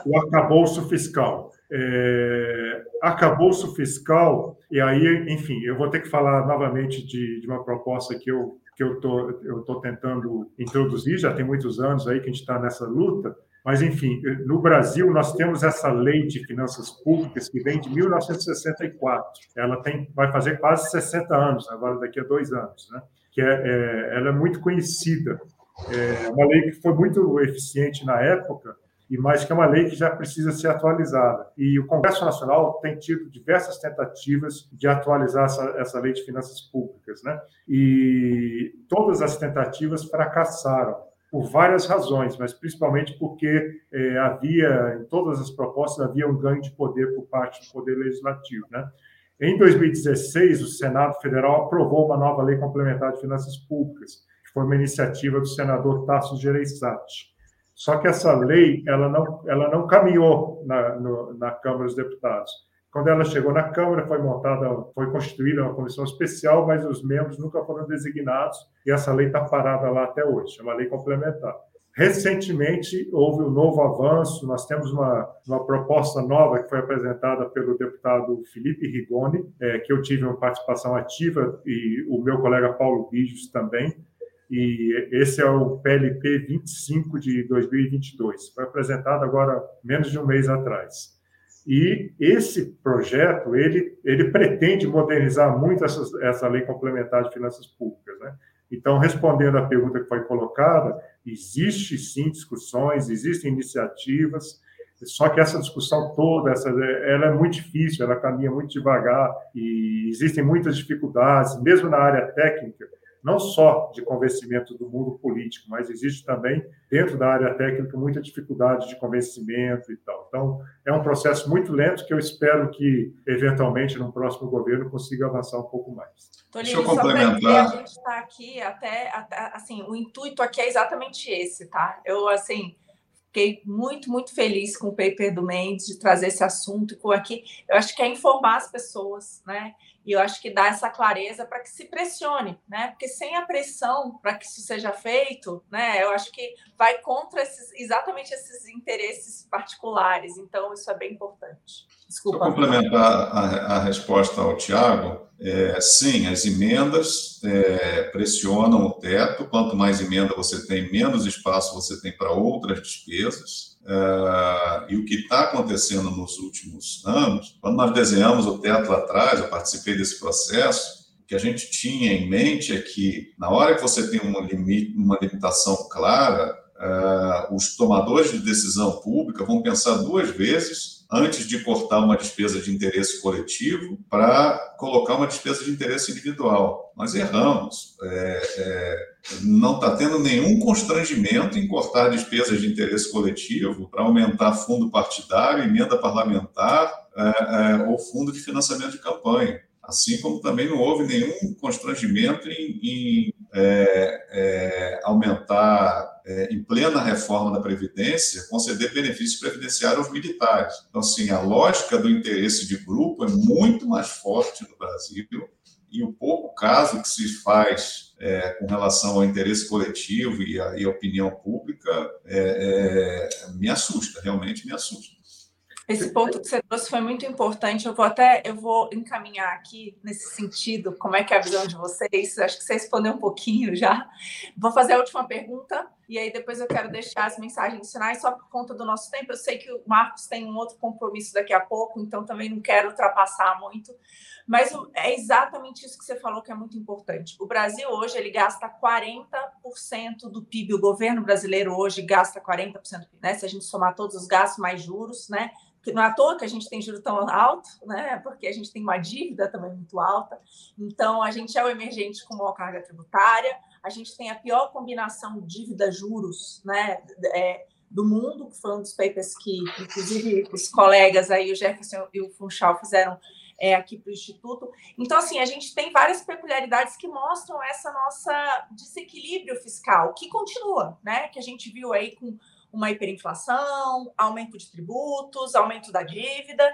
O arcabouço fiscal. É, arcabouço fiscal, e aí, enfim, eu vou ter que falar novamente de, de uma proposta que eu que eu tô, eu tô tentando introduzir, já tem muitos anos aí que a gente está nessa luta, mas, enfim, no Brasil, nós temos essa lei de finanças públicas que vem de 1964. Ela tem, vai fazer quase 60 anos, agora daqui a dois anos, né? que é, é ela é muito conhecida. É uma lei que foi muito eficiente na época, e mais que é uma lei que já precisa ser atualizada. E o Congresso Nacional tem tido diversas tentativas de atualizar essa, essa lei de finanças públicas, né? E todas as tentativas fracassaram por várias razões, mas principalmente porque é, havia, em todas as propostas, havia um ganho de poder por parte do Poder Legislativo, né? Em 2016, o Senado Federal aprovou uma nova lei complementar de finanças públicas, que foi uma iniciativa do senador Tasso Gereissati. Só que essa lei ela não, ela não caminhou na, no, na Câmara dos Deputados. Quando ela chegou na Câmara, foi montada, foi constituída uma comissão especial, mas os membros nunca foram designados e essa lei está parada lá até hoje. É uma lei complementar. Recentemente, houve um novo avanço. Nós temos uma, uma proposta nova que foi apresentada pelo deputado Felipe Rigoni, é, que eu tive uma participação ativa, e o meu colega Paulo Bijos também, e esse é o PLP 25 de 2022. Foi apresentado agora menos de um mês atrás. E esse projeto ele, ele pretende modernizar muito essa, essa lei complementar de finanças públicas, né? Então, respondendo à pergunta que foi colocada, existe sim discussões, existem iniciativas, só que essa discussão toda, essa, ela é muito difícil, ela caminha muito devagar e existem muitas dificuldades, mesmo na área técnica, não só de convencimento do mundo político, mas existe também, dentro da área técnica, muita dificuldade de convencimento e tal. Então, é um processo muito lento que eu espero que, eventualmente, no próximo governo, consiga avançar um pouco mais. Deixa eu complementar. a gente está aqui até, até, assim, o intuito aqui é exatamente esse, tá? Eu, assim, fiquei muito, muito feliz com o paper do Mendes de trazer esse assunto e com aqui. Eu acho que é informar as pessoas, né? E eu acho que dá essa clareza para que se pressione, né? Porque sem a pressão para que isso seja feito, né? Eu acho que vai contra esses, exatamente esses interesses particulares. Então, isso é bem importante. Desculpa. Para complementar a, a, resposta ao Tiago, é, sim, as emendas é, pressionam o teto. Quanto mais emenda você tem, menos espaço você tem para outras despesas. Uh, e o que está acontecendo nos últimos anos, quando nós desenhamos o teto lá atrás, eu participei desse processo, o que a gente tinha em mente é que, na hora que você tem uma, limite, uma limitação clara, uh, os tomadores de decisão pública vão pensar duas vezes antes de cortar uma despesa de interesse coletivo para colocar uma despesa de interesse individual. Nós erramos. É, é, não está tendo nenhum constrangimento em cortar despesas de interesse coletivo para aumentar fundo partidário, emenda parlamentar é, é ou fundo de financiamento de campanha. Assim como também não houve nenhum constrangimento em, em é, é, aumentar, é, em plena reforma da Previdência, conceder benefícios previdenciários aos militares. Então, assim, a lógica do interesse de grupo é muito mais forte no Brasil e o pouco caso que se faz é, com relação ao interesse coletivo e a opinião pública é, é, me assusta, realmente me assusta. Esse ponto que você trouxe foi muito importante. Eu vou até eu vou encaminhar aqui nesse sentido, como é que é a visão de vocês. Acho que você respondeu um pouquinho já. Vou fazer a última pergunta e aí depois eu quero deixar as mensagens finais só por conta do nosso tempo. Eu sei que o Marcos tem um outro compromisso daqui a pouco, então também não quero ultrapassar muito. Mas é exatamente isso que você falou que é muito importante. O Brasil hoje ele gasta 40% do PIB. O governo brasileiro hoje gasta 40% do PIB, né? Se a gente somar todos os gastos mais juros, né? que não é à toa que a gente tem juro tão alto, né? Porque a gente tem uma dívida também muito alta. Então, a gente é o emergente com maior carga tributária, a gente tem a pior combinação dívida-juros, né? É, do mundo, que foi um dos papers que, inclusive, os colegas aí, o Jefferson e o Funchal, fizeram é, aqui para o Instituto. Então, assim, a gente tem várias peculiaridades que mostram essa nossa desequilíbrio fiscal, que continua, né? Que a gente viu aí com uma hiperinflação, aumento de tributos, aumento da dívida.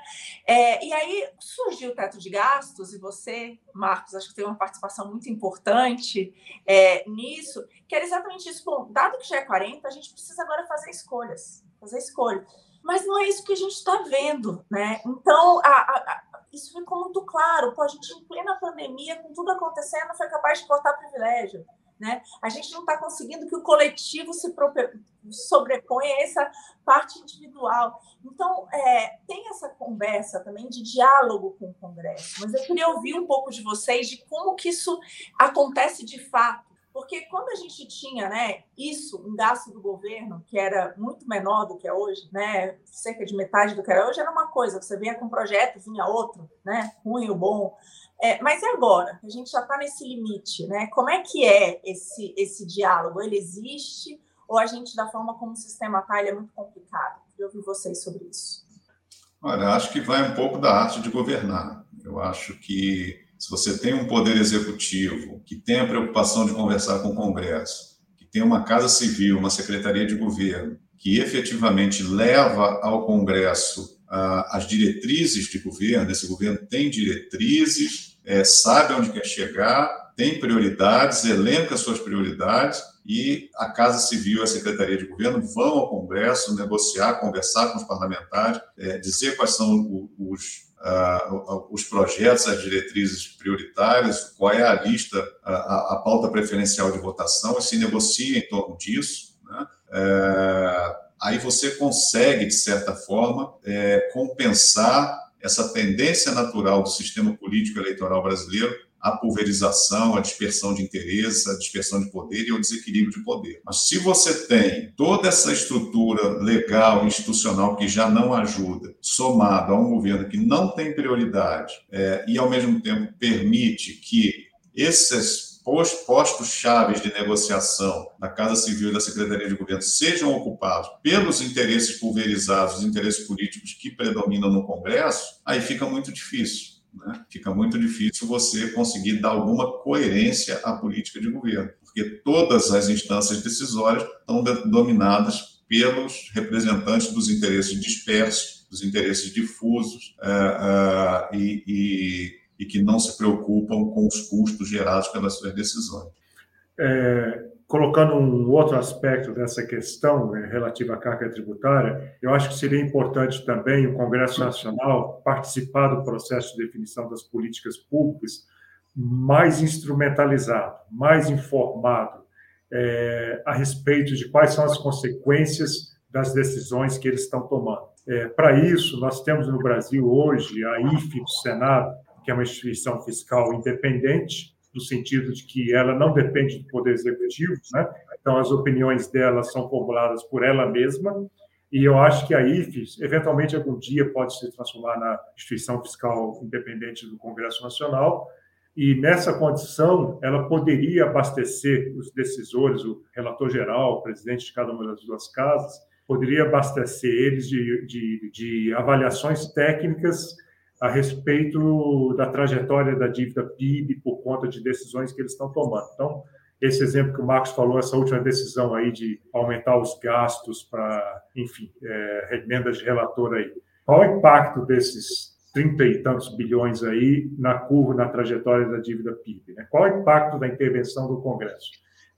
É, e aí surgiu o teto de gastos, e você, Marcos, acho que tem uma participação muito importante é, nisso, que era exatamente isso. Bom, dado que já é 40, a gente precisa agora fazer escolhas, fazer escolhas. Mas não é isso que a gente está vendo, né? Então, a, a, isso ficou muito claro. Pô, a gente, em plena pandemia, com tudo acontecendo, foi capaz de cortar privilégio. Né? A gente não está conseguindo que o coletivo se sobreponha a essa parte individual. Então, é, tem essa conversa também de diálogo com o Congresso, mas eu queria ouvir um pouco de vocês de como que isso acontece de fato. Porque quando a gente tinha né, isso, um gasto do governo, que era muito menor do que é hoje, né, cerca de metade do que era hoje, era uma coisa, você vinha com um projeto, vinha outro, né, ruim ou bom. É, mas e agora? A gente já está nesse limite, né? Como é que é esse, esse diálogo? Ele existe ou a gente, da forma como o sistema está, ele é muito complicado? Eu ouvi vocês sobre isso. Olha, acho que vai um pouco da arte de governar. Eu acho que se você tem um poder executivo que tem a preocupação de conversar com o Congresso, que tem uma casa civil, uma secretaria de governo, que efetivamente leva ao Congresso ah, as diretrizes de governo, esse governo tem diretrizes, é, sabe onde quer chegar, tem prioridades, elenca suas prioridades e a Casa Civil e a Secretaria de Governo vão ao Congresso negociar, conversar com os parlamentares, é, dizer quais são os, Uh, os projetos, as diretrizes prioritárias, qual é a lista, a, a, pauta preferencial de votação, e se negocia em torno disso. Né? É, aí você consegue, de certa forma, é, compensar essa tendência natural do sistema político eleitoral brasileiro à pulverização, à dispersão de interesses, à dispersão de poder e ao desequilíbrio de poder. Mas se você tem toda essa estrutura legal, institucional que já não ajuda, somado a um governo que não tem prioridade é, e, ao mesmo tempo, permite que esses postos chaves de negociação da Casa Civil e da Secretaria de Governo sejam ocupados pelos interesses pulverizados, os interesses políticos que predominam no Congresso, aí fica muito difícil. Né? Fica muito difícil você conseguir dar alguma coerência à política de governo, porque todas as instâncias decisórias estão dominadas pelos representantes dos interesses dispersos, dos interesses difusos, uh, uh, e, e e que não se preocupam com os custos gerados pelas suas decisões. É, colocando um outro aspecto dessa questão né, relativa à carga tributária, eu acho que seria importante também o Congresso Nacional participar do processo de definição das políticas públicas mais instrumentalizado, mais informado é, a respeito de quais são as consequências das decisões que eles estão tomando. É, Para isso, nós temos no Brasil hoje a IFE do Senado, que é uma instituição fiscal independente, no sentido de que ela não depende do Poder Executivo, né? então as opiniões dela são formuladas por ela mesma, e eu acho que a IFES, eventualmente, algum dia pode se transformar na instituição fiscal independente do Congresso Nacional, e nessa condição, ela poderia abastecer os decisores, o relator geral, o presidente de cada uma das duas casas, poderia abastecer eles de, de, de avaliações técnicas a respeito da trajetória da dívida PIB por conta de decisões que eles estão tomando. Então, esse exemplo que o Marcos falou, essa última decisão aí de aumentar os gastos para, enfim, é, emendas de relator aí. Qual o impacto desses 30 e tantos bilhões aí na curva, na trajetória da dívida PIB? Né? Qual o impacto da intervenção do Congresso?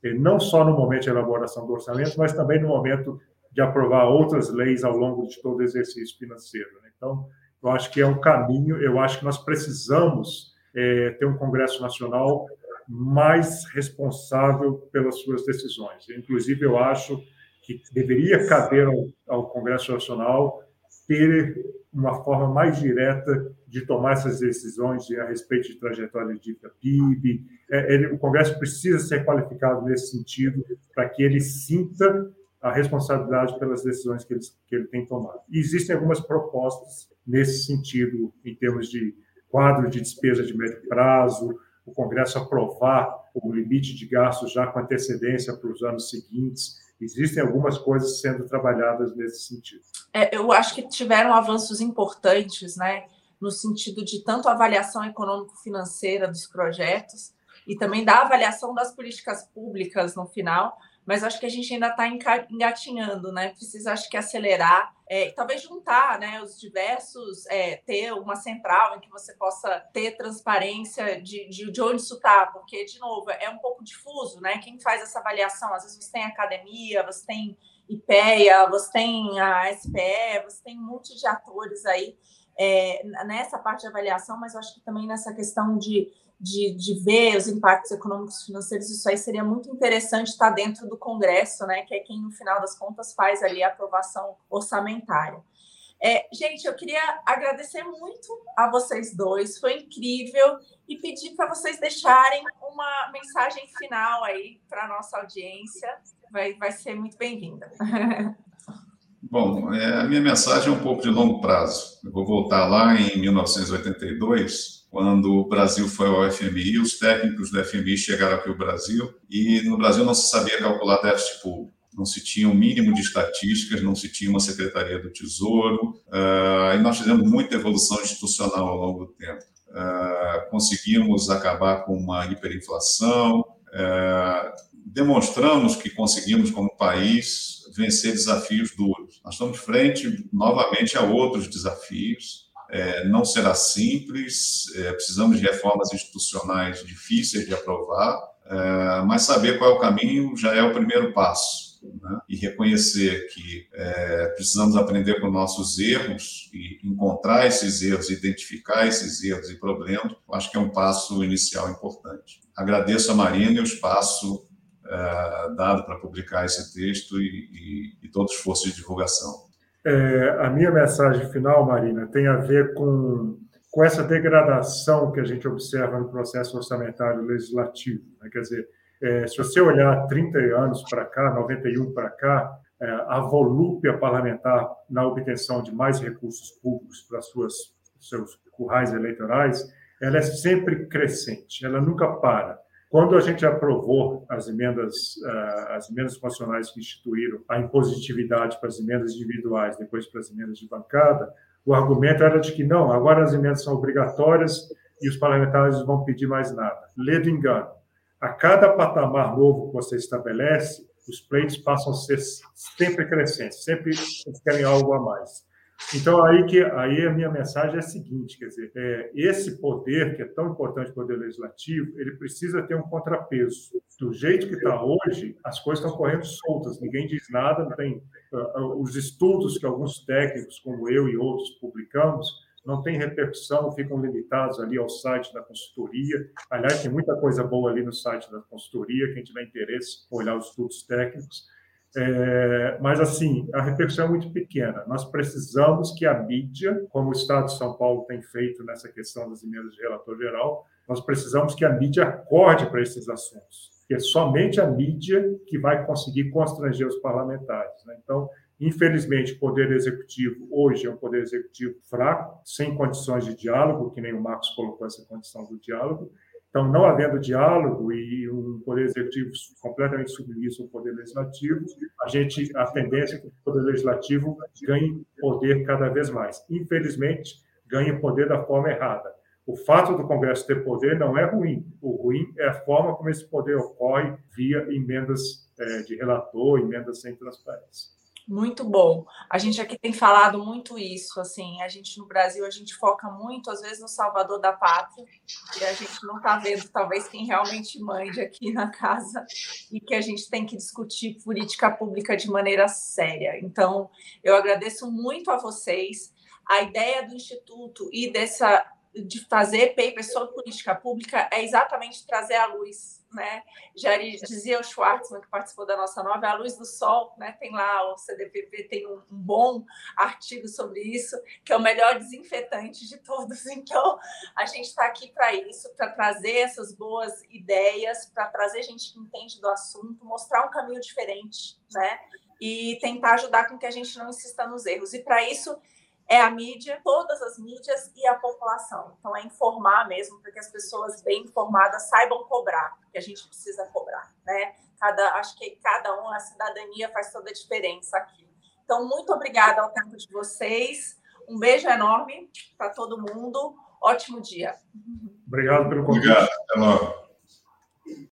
E não só no momento de elaboração do orçamento, mas também no momento de aprovar outras leis ao longo de todo o exercício financeiro. Né? Então, eu acho que é um caminho, eu acho que nós precisamos é, ter um Congresso Nacional mais responsável pelas suas decisões. Inclusive, eu acho que deveria caber ao, ao Congresso Nacional ter uma forma mais direta de tomar essas decisões a respeito de trajetória de PIB. É, ele, o Congresso precisa ser qualificado nesse sentido para que ele sinta a responsabilidade pelas decisões que ele, que ele tem tomado. E existem algumas propostas nesse sentido, em termos de quadro de despesa de médio prazo, o Congresso aprovar o limite de gastos já com antecedência para os anos seguintes. Existem algumas coisas sendo trabalhadas nesse sentido. É, eu acho que tiveram avanços importantes, né, no sentido de tanto avaliação econômico-financeira dos projetos e também da avaliação das políticas públicas no final, mas acho que a gente ainda está engatinhando, né? Precisa, acho que, acelerar, é, talvez juntar né, os diversos, é, ter uma central em que você possa ter transparência de, de, de onde isso está, porque, de novo, é um pouco difuso, né? Quem faz essa avaliação? Às vezes você tem academia, você tem IPEA, você tem a SPE, você tem um monte de atores aí é, nessa parte de avaliação, mas acho que também nessa questão de de, de ver os impactos econômicos e financeiros, isso aí seria muito interessante estar dentro do Congresso, né, que é quem, no final das contas, faz ali a aprovação orçamentária. É, gente, eu queria agradecer muito a vocês dois, foi incrível, e pedir para vocês deixarem uma mensagem final aí para a nossa audiência, vai, vai ser muito bem-vinda. Bom, é, a minha mensagem é um pouco de longo prazo. Eu vou voltar lá em 1982, quando o Brasil foi ao FMI, os técnicos do FMI chegaram aqui ao Brasil e no Brasil não se sabia calcular déficit público. Não se tinha um mínimo de estatísticas, não se tinha uma Secretaria do Tesouro, uh, e nós fizemos muita evolução institucional ao longo do tempo. Uh, conseguimos acabar com uma hiperinflação, uh, demonstramos que conseguimos, como país, vencer desafios duros. Nós estamos frente, novamente, a outros desafios, é, não será simples, é, precisamos de reformas institucionais difíceis de aprovar, é, mas saber qual é o caminho já é o primeiro passo. Né? E reconhecer que é, precisamos aprender com nossos erros e encontrar esses erros, identificar esses erros e problemas, acho que é um passo inicial importante. Agradeço a Marina e o espaço é, dado para publicar esse texto e, e, e todo o esforço de divulgação. É, a minha mensagem final, Marina, tem a ver com com essa degradação que a gente observa no processo orçamentário legislativo. Né? Quer dizer, é, se você olhar 30 anos para cá, 91 para cá, é, a volúpia parlamentar na obtenção de mais recursos públicos para suas seus currais eleitorais, ela é sempre crescente, ela nunca para. Quando a gente aprovou as emendas, uh, as emendas constitucionais que instituíram a impositividade para as emendas individuais, depois para as emendas de bancada, o argumento era de que não, agora as emendas são obrigatórias e os parlamentares vão pedir mais nada. Lê do engano. A cada patamar novo que você estabelece, os pleitos passam a ser sempre crescentes, sempre querem algo a mais. Então, aí, que, aí a minha mensagem é a seguinte, quer dizer, é, esse poder, que é tão importante, o poder legislativo, ele precisa ter um contrapeso. Do jeito que está hoje, as coisas estão correndo soltas, ninguém diz nada, não tem... Uh, os estudos que alguns técnicos, como eu e outros, publicamos, não tem repercussão, ficam limitados ali ao site da consultoria. Aliás, tem muita coisa boa ali no site da consultoria, quem tiver interesse, olhar os estudos técnicos. É, mas, assim, a repercussão é muito pequena. Nós precisamos que a mídia, como o Estado de São Paulo tem feito nessa questão das emendas de relator geral, nós precisamos que a mídia acorde para esses assuntos. Porque é somente a mídia que vai conseguir constranger os parlamentares. Né? Então, infelizmente, o Poder Executivo hoje é um Poder Executivo fraco, sem condições de diálogo, que nem o Marcos colocou essa condição do diálogo, então, não havendo diálogo e um poder executivo completamente submisso ao poder legislativo, a gente a tendência é que o poder legislativo ganhe poder cada vez mais. Infelizmente, ganha poder da forma errada. O fato do Congresso ter poder não é ruim. O ruim é a forma como esse poder ocorre via emendas é, de relator, emendas sem transparência. Muito bom. A gente aqui tem falado muito isso, assim, a gente no Brasil, a gente foca muito, às vezes, no salvador da pátria, e a gente não está vendo, talvez, quem realmente mande aqui na casa, e que a gente tem que discutir política pública de maneira séria. Então, eu agradeço muito a vocês. A ideia do Instituto e dessa de fazer papers sobre política pública é exatamente trazer à luz, né? Já dizia o Schwartzman, que participou da nossa nova, a luz do sol, né? Tem lá, o CDPP tem um, um bom artigo sobre isso, que é o melhor desinfetante de todos. Então, a gente está aqui para isso, para trazer essas boas ideias, para trazer gente que entende do assunto, mostrar um caminho diferente, né? E tentar ajudar com que a gente não insista nos erros. E para isso, é a mídia, todas as mídias e a população. Então, é informar mesmo, para que as pessoas bem informadas saibam cobrar, que a gente precisa cobrar, né? Cada, acho que cada um, a cidadania faz toda a diferença aqui. Então, muito obrigada ao tempo de vocês. Um beijo enorme para todo mundo. Ótimo dia. Obrigado pelo convite. Obrigado. Até logo.